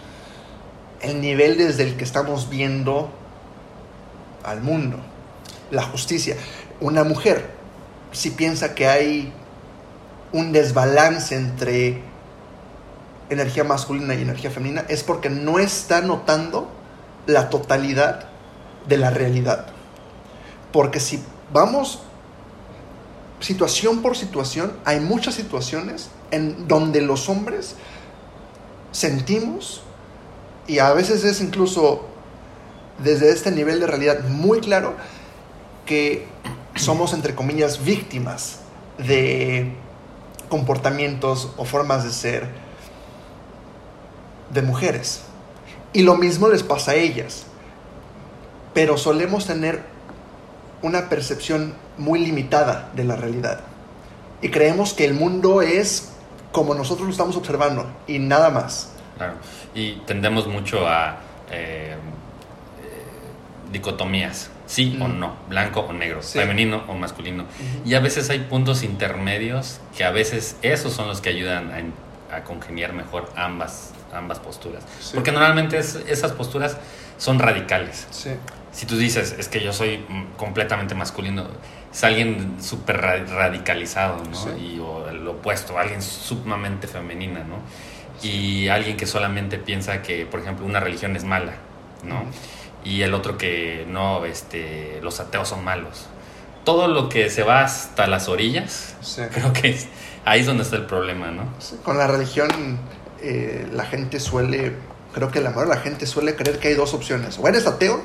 el nivel desde el que estamos viendo al mundo, la justicia. Una mujer, si piensa que hay un desbalance entre energía masculina y energía femenina, es porque no está notando la totalidad de la realidad. Porque si vamos situación por situación, hay muchas situaciones en donde los hombres sentimos, y a veces es incluso desde este nivel de realidad muy claro, que somos, entre comillas, víctimas de comportamientos o formas de ser de mujeres. Y lo mismo les pasa a ellas. Pero solemos tener una percepción muy limitada de la realidad. Y creemos que el mundo es como nosotros lo estamos observando y nada más. Claro. Y tendemos mucho a eh, eh, dicotomías, sí o no, blanco o negro, Sí. femenino o masculino. Y a veces hay puntos intermedios que a veces esos son los que ayudan a, a congeniar mejor ambas, ambas posturas. Sí. Porque normalmente es- esas posturas son radicales. Sí. Si tú dices, es que yo soy mm, completamente masculino, es alguien súper ra- radicalizado, ¿no? Y, o el opuesto, alguien sumamente femenina, ¿no? Y alguien que solamente piensa que, por ejemplo, una religión es mala, ¿no? Y el otro que no, este, los ateos son malos. Todo lo que se va hasta las orillas, Sí. *laughs* creo que es, ahí es donde está el problema, ¿no? Sí, Con la religión, eh, la gente suele, creo que la mayoría de la gente suele creer que hay dos opciones. O eres ateo,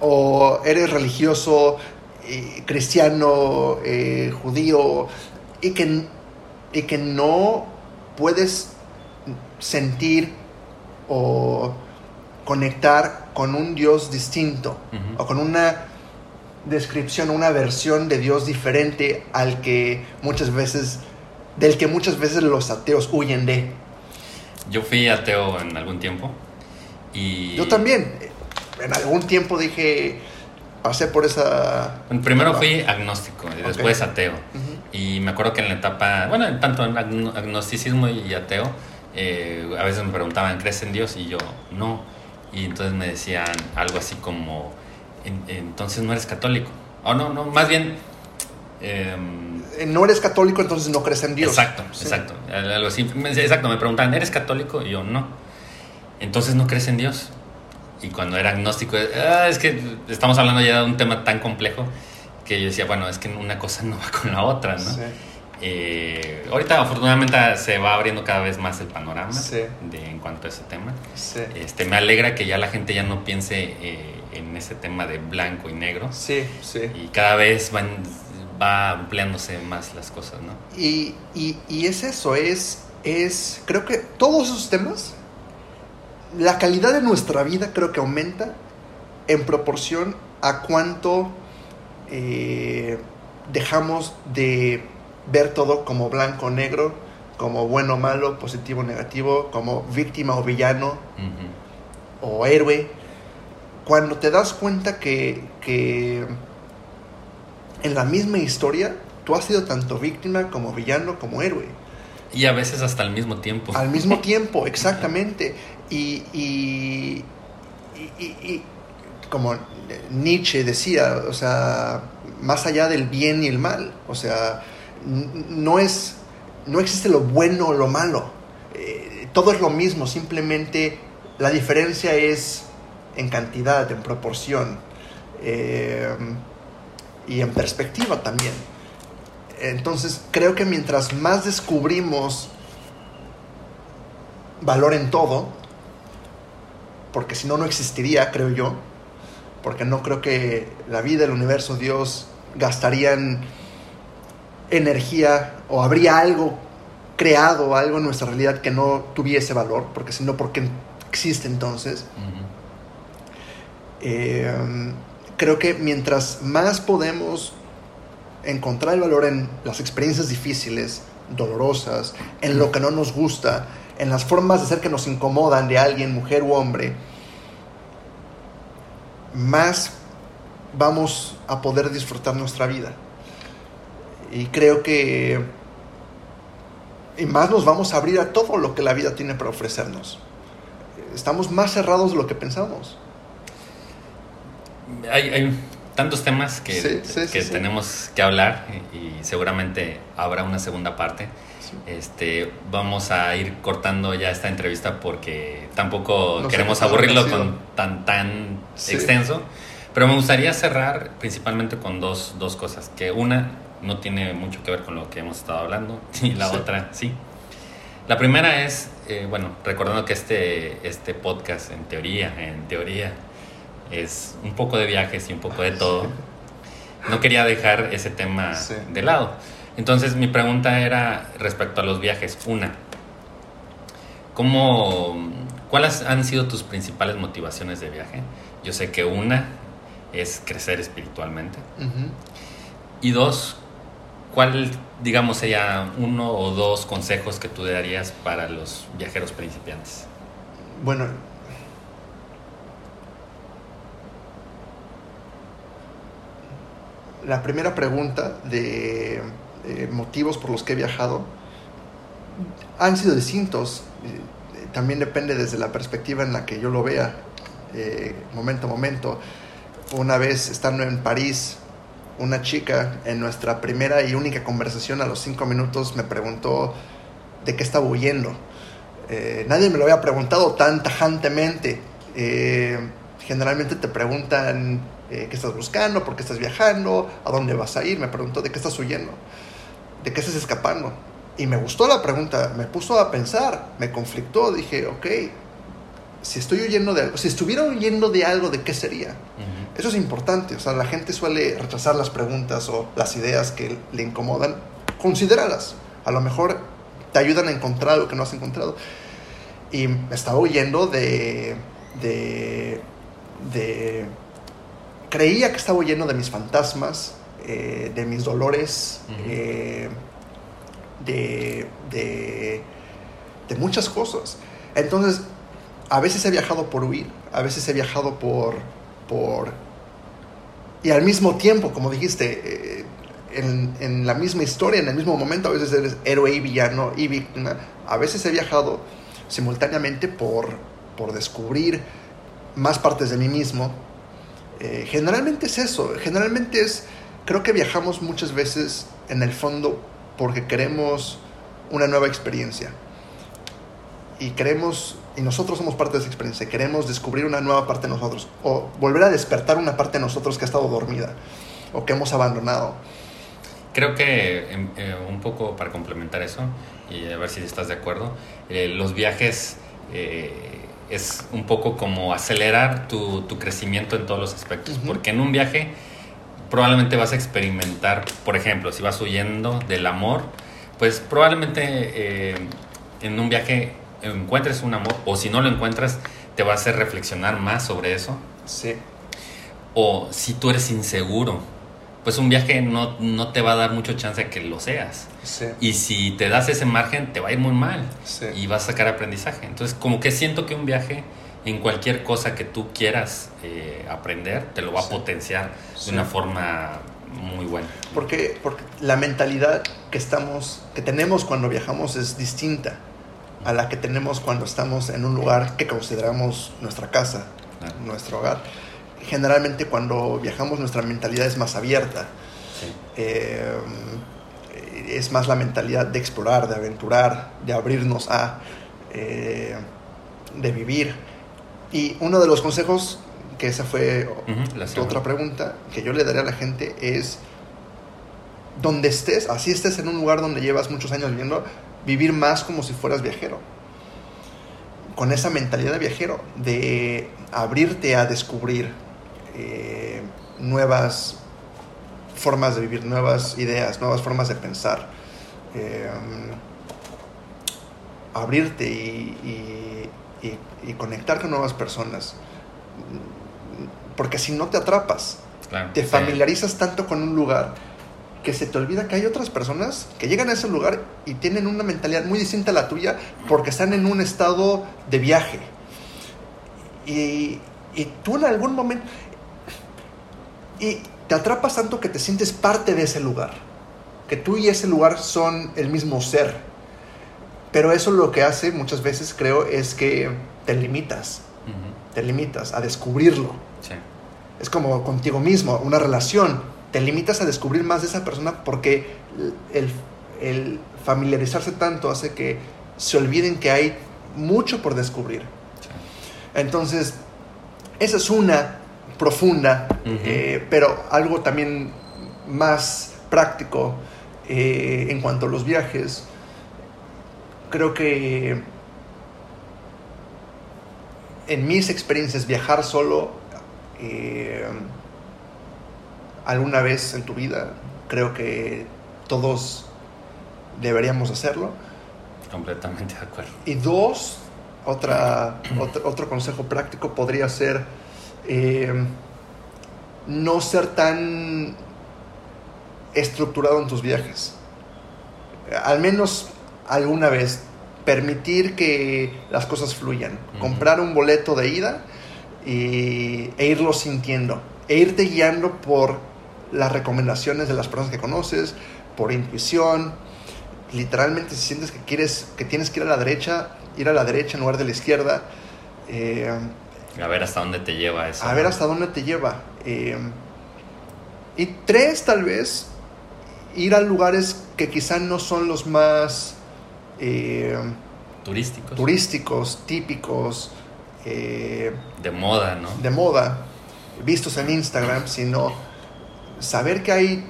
o eres religioso, eh, cristiano, eh, judío, y que, y que no puedes sentir o conectar con un Dios distinto, o con una descripción, una versión de Dios diferente al que muchas veces, del que muchas veces los ateos huyen de. Yo fui ateo en algún tiempo y... Yo también, en algún tiempo dije, pasé por esa... Primero etapa. fui agnóstico y después ateo. Y me acuerdo que en la etapa, bueno, en tanto en agno- agnosticismo y ateo, eh, a veces me preguntaban, ¿crees en Dios? Y yo, no. Y entonces me decían algo así como, "En- entonces no eres católico. O no, no, más bien... em, Eh, No eres católico, entonces no crees en Dios. Exacto, Sí. exacto. Algo así. Exacto, me preguntaban, ¿eres católico? Y yo, no. Entonces no crees en Dios. Y cuando era agnóstico, "Ah, es que estamos hablando ya de un tema tan complejo que yo decía, bueno, es que una cosa no va con la otra, ¿no? Sí. Eh, ahorita afortunadamente se va abriendo cada vez más el panorama Sí. de, en cuanto a ese tema. Sí. Este, me alegra que ya la gente ya no piense eh, en ese tema de blanco y negro Sí, sí. y cada vez van, va ampliándose más las cosas, ¿no? Y, y, y es eso, es, es, creo que todos esos temas, la calidad de nuestra vida creo que aumenta en proporción a cuánto eh, dejamos de ver todo como blanco o negro, como bueno o malo, positivo o negativo, como víctima o villano o héroe. Cuando te das cuenta que, que en la misma historia tú has sido tanto víctima como villano como héroe. Y a veces hasta al mismo tiempo. Al mismo *laughs* tiempo, exactamente. Y, y, y- y- como Nietzsche decía, o sea, más allá del bien y el mal, o sea, no es, no existe lo bueno o lo malo. Eh, todo es lo mismo, simplemente la diferencia es en cantidad, en proporción eh, y en perspectiva también. Entonces creo que mientras más descubrimos valor en todo, porque si no, no existiría, creo yo, porque no creo que la vida, el universo, Dios gastarían energía o habría algo creado, algo en nuestra realidad que no tuviese valor, porque si no, ¿por qué existe entonces? Eh, creo que mientras más podemos encontrar el valor en las experiencias difíciles, dolorosas, en lo que no nos gusta, en las formas de ser que nos incomodan de alguien, mujer u hombre, más vamos a poder disfrutar nuestra vida. Y creo que y más nos vamos a abrir a todo lo que la vida tiene para ofrecernos. Estamos más cerrados de lo que pensamos. Hay, hay tantos temas que, Sí, sí, sí, que sí. tenemos que hablar y, y seguramente habrá una segunda parte. Este, vamos a ir cortando ya esta entrevista porque tampoco queremos aburrirlo con tan tan extenso. Pero me gustaría cerrar principalmente con dos, dos cosas. Que una no tiene mucho que ver con lo que hemos estado hablando *laughs* y la Sí. otra sí. La primera es, eh, bueno, recordando que este, este podcast en teoría, en teoría, es un poco de viajes y un poco de todo. No quería dejar ese tema Sí. de lado. Entonces mi pregunta era respecto a los viajes. Una, ¿cómo, ¿cuáles han sido tus principales motivaciones de viaje? Yo sé que una es crecer espiritualmente. Y dos, ¿cuál, digamos, sería uno o dos consejos que tú darías para los viajeros principiantes? Bueno, la primera pregunta de motivos por los que he viajado han sido distintos. Eh, también depende desde la perspectiva en la que yo lo vea, eh, momento a momento. Una vez estando en París, una chica en nuestra primera y única conversación a los cinco minutos me preguntó de qué estaba huyendo. Eh, nadie me lo había preguntado tan tajantemente. Eh, generalmente te preguntan eh, qué estás buscando, por qué estás viajando, a dónde vas a ir. Me preguntó de qué estás huyendo, de qué estás escapando. Y me gustó la pregunta, me puso a pensar, me conflictó. Dije, ok, si estoy huyendo de algo, si estuviera huyendo de algo, ¿de qué sería? Eso es importante, o sea, la gente suele rechazar las preguntas o las ideas que le incomodan. Considéralas. A lo mejor te ayudan a encontrar lo que no has encontrado. Y estaba huyendo de, de, de... Creía que estaba huyendo de mis fantasmas, eh, de mis dolores, eh, de, de, de muchas cosas. Entonces, a veces he viajado por huir, a veces he viajado por... por y al mismo tiempo, como dijiste, eh, en, en la misma historia, en el mismo momento, a veces eres héroe y villano y víctima. A veces he viajado simultáneamente por, por descubrir más partes de mí mismo. Eh, generalmente es eso, generalmente es, creo que viajamos muchas veces en el fondo porque queremos una nueva experiencia. Y queremos, y nosotros somos parte de esa experiencia, queremos descubrir una nueva parte de nosotros, o volver a despertar una parte de nosotros que ha estado dormida, o que hemos abandonado. creo que em, eh, un poco para complementar eso y a ver si estás de acuerdo, eh, los viajes eh, es un poco como acelerar tu, tu crecimiento en todos los aspectos, porque en un viaje probablemente vas a experimentar, por ejemplo, si vas huyendo del amor, pues probablemente en un viaje encuentres un amor, o si no lo encuentras, te va a hacer reflexionar más sobre eso. Sí, O si tú eres inseguro, pues un viaje no, no te va a dar mucho chance a que lo seas. sí, Y si te das ese margen, te va a ir muy mal sí. y vas a sacar aprendizaje. Entonces, como que siento que un viaje en cualquier cosa que tú quieras eh, aprender, te lo va Sí. a potenciar de una forma muy buena. Porque, porque la mentalidad que estamos, que tenemos cuando viajamos es distinta a la que tenemos cuando estamos en un lugar que consideramos nuestra casa, Claro. nuestro hogar. Generalmente cuando viajamos nuestra mentalidad es más abierta, Sí. eh, es más la mentalidad de explorar, de aventurar, de abrirnos a, eh, de vivir. Y uno de los consejos, que esa fue segunda. otra pregunta que yo le daría a la gente es, donde estés, así estés en un lugar donde llevas muchos años viviendo, vivir más como si fueras viajero. Con esa mentalidad de viajero, de abrirte a descubrir eh, nuevas formas de vivir, nuevas ideas, nuevas formas de pensar. Eh, abrirte y, y- y- y conectar con nuevas personas. Porque si no te atrapas, Claro, te sí. familiarizas tanto con un lugar que se te olvida que hay otras personas que llegan a ese lugar y tienen una mentalidad muy distinta a la tuya porque están en un estado de viaje. Y, y tú en algún momento... Y te atrapas tanto que te sientes parte de ese lugar. Que tú y ese lugar son el mismo ser. Pero eso lo que hace muchas veces, creo, es que te limitas. Te limitas a descubrirlo. sí. Es como contigo mismo, una relación. Te limitas a descubrir más de esa persona porque el, el familiarizarse tanto hace que se olviden que hay mucho por descubrir. Entonces, esa es una profunda, eh, pero algo también más práctico eh, en cuanto a los viajes. Creo que en mis experiencias viajar solo eh, alguna vez en tu vida, creo que todos deberíamos hacerlo. Completamente de acuerdo. Y dos, otra, *clears throat* otro, otro consejo práctico podría ser eh, no ser tan estructurado en tus viajes. Al menos alguna vez permitir que las cosas fluyan. Comprar un boleto de ida y, e irlo sintiendo. E irte guiando por las recomendaciones de las personas que conoces, por intuición. Literalmente si sientes que quieres, que tienes que ir a la derecha, ir a la derecha en lugar de la izquierda. Eh, A ver hasta dónde te lleva eso. a ver hasta dónde te lleva. Eh, y tres, tal vez, ir a lugares que quizá no son los más eh, Turísticos. turísticos, típicos, eh, De moda, ¿no? de moda, vistos en Instagram, sino saber que hay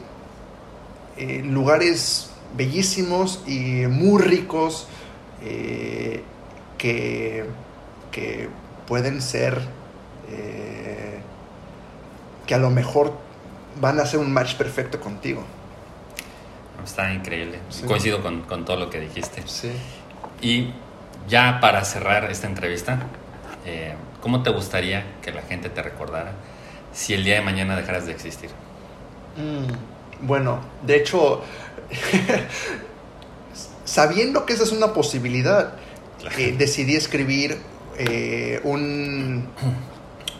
eh, lugares bellísimos y muy ricos eh, que, que pueden ser, eh, que a lo mejor van a ser un match perfecto contigo. Está increíble. Sí. Coincido con, con todo lo que dijiste. Sí. Y ya para cerrar esta entrevista, ¿cómo te gustaría que la gente te recordara si el día de mañana dejaras de existir? Mm, bueno, de hecho, *laughs* sabiendo que esa es una posibilidad, Claro. eh, decidí escribir eh, un,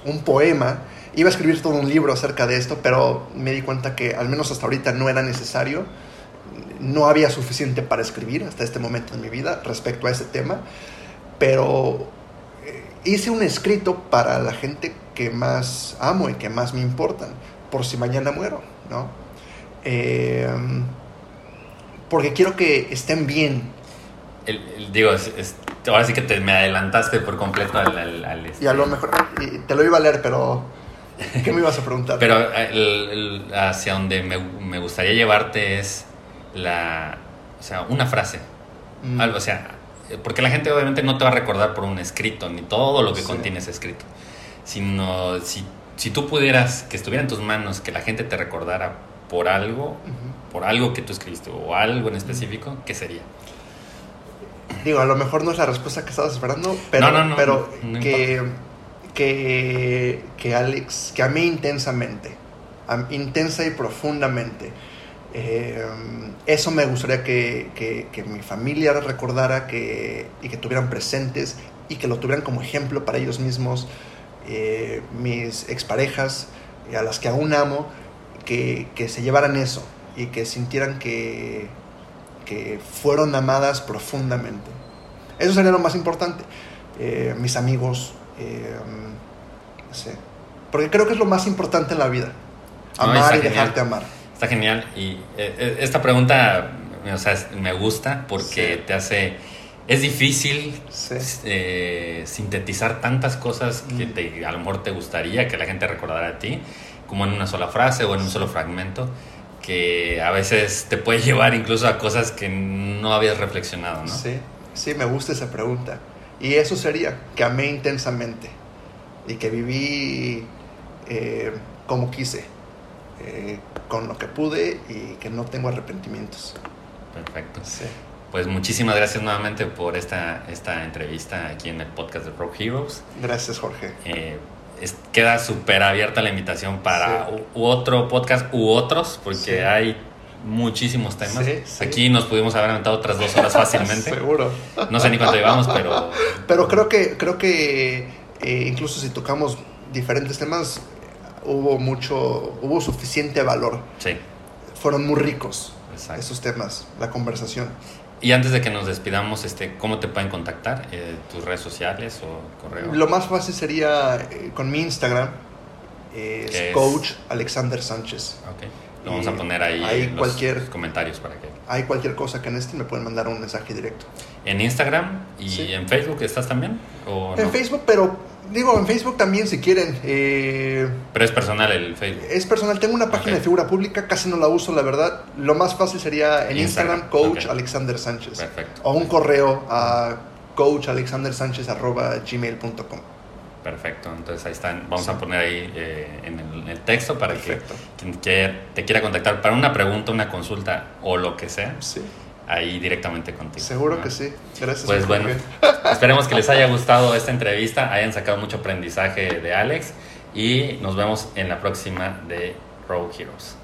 un poema. Iba a escribir todo un libro acerca de esto, pero me di cuenta que al menos hasta ahorita no era necesario. No había suficiente para escribir hasta este momento en mi vida respecto a ese tema. Pero eh, hice un escrito para la gente que más amo y que más me importan, por si mañana muero, ¿no? Eh, porque quiero que estén bien, El- el- digo, es- es- ahora sí que te me adelantaste por completo al... al- al, este- Y a lo mejor, y te lo iba a leer, pero ¿qué me ibas a preguntar? *laughs* Pero el- hacia donde me, me gustaría llevarte es la, o sea, una frase. Mm. Algo, o sea, porque la gente obviamente no te va a recordar por un escrito, ni todo lo que Sí. contiene ese escrito, sino si, si tú pudieras, que estuviera en tus manos, que la gente te recordara por algo, por algo que tú escribiste o algo en específico, ¿qué sería? Digo, a lo mejor no es la respuesta que estabas esperando, pero, No, no, no, pero no que, que, que Alex, que amé intensamente, am- intensa y profundamente. Eh, eso me gustaría que, que- que mi familia recordara que, y que tuvieran presentes y que lo tuvieran como ejemplo para ellos mismos, eh, mis exparejas, eh, a las que aún amo, que, que se llevaran eso y que sintieran que, que fueron amadas profundamente. Eso sería lo más importante. Eh, mis amigos, eh, no sé. Porque creo que es lo más importante en la vida. Amar y genial. dejarte amar. Está genial y eh, esta pregunta, o sea, es- me gusta porque Sí. te hace... Es difícil Sí. eh, sintetizar tantas cosas que Mm. te- a lo mejor te gustaría que la gente recordara a ti, como en una sola frase o en un solo fragmento, que a veces te puede *laughs* llevar incluso a cosas que no habías reflexionado, ¿no? Sí, sí, me gusta esa pregunta. Y eso sería, que amé intensamente y que viví eh, como quise, eh, con lo que pude y que no tengo arrepentimientos. Perfecto. Sí. Pues muchísimas gracias nuevamente por esta, esta entrevista aquí en el podcast de Rock Heroes. Gracias, Jorge. Eh, es- queda súper abierta la invitación para Sí. u- u otro podcast u otros, porque Sí. hay muchísimos temas. Sí, sí. Aquí nos pudimos haber aventado otras dos horas fácilmente. *laughs* Seguro. No sé ni cuánto llevamos, pero *laughs* Pero creo que, creo que eh, incluso si tocamos diferentes temas, hubo mucho, hubo suficiente valor. sí, Fueron muy ricos exacto. esos temas, la conversación. Y antes de que nos despidamos, este, ¿cómo te pueden contactar? Eh, ¿Tus redes sociales o correo? Lo más fácil sería eh, con mi Instagram, eh, ¿Qué es es? Coach Alexander Sánchez. Ok. Lo vamos a poner ahí, en los cualquier- comentarios para que... Hay cualquier cosa que necesiten, me pueden mandar un mensaje directo. ¿En Instagram y Sí. en Facebook estás también? ¿O En no? Facebook, pero digo, en Facebook también si quieren. eh, Pero es personal el Facebook. es personal, tengo una página de figura pública, casi no la uso, la verdad. Lo más fácil sería en Instagram, Instagram, Coach. Alexander Sánchez. Perfecto. O un correo a coachalexandersánchez.gmail.com Perfecto, entonces ahí están. Vamos a poner ahí eh, en, el, en el texto para Perfecto. que quien quiera- te quiera contactar para una pregunta, una consulta o lo que sea, Sí, ahí directamente contigo. seguro ¿no? que sí. Gracias. Pues bueno, *laughs* esperemos que les haya gustado esta entrevista, hayan sacado mucho aprendizaje de Alex y nos vemos en la próxima de Road Heroes.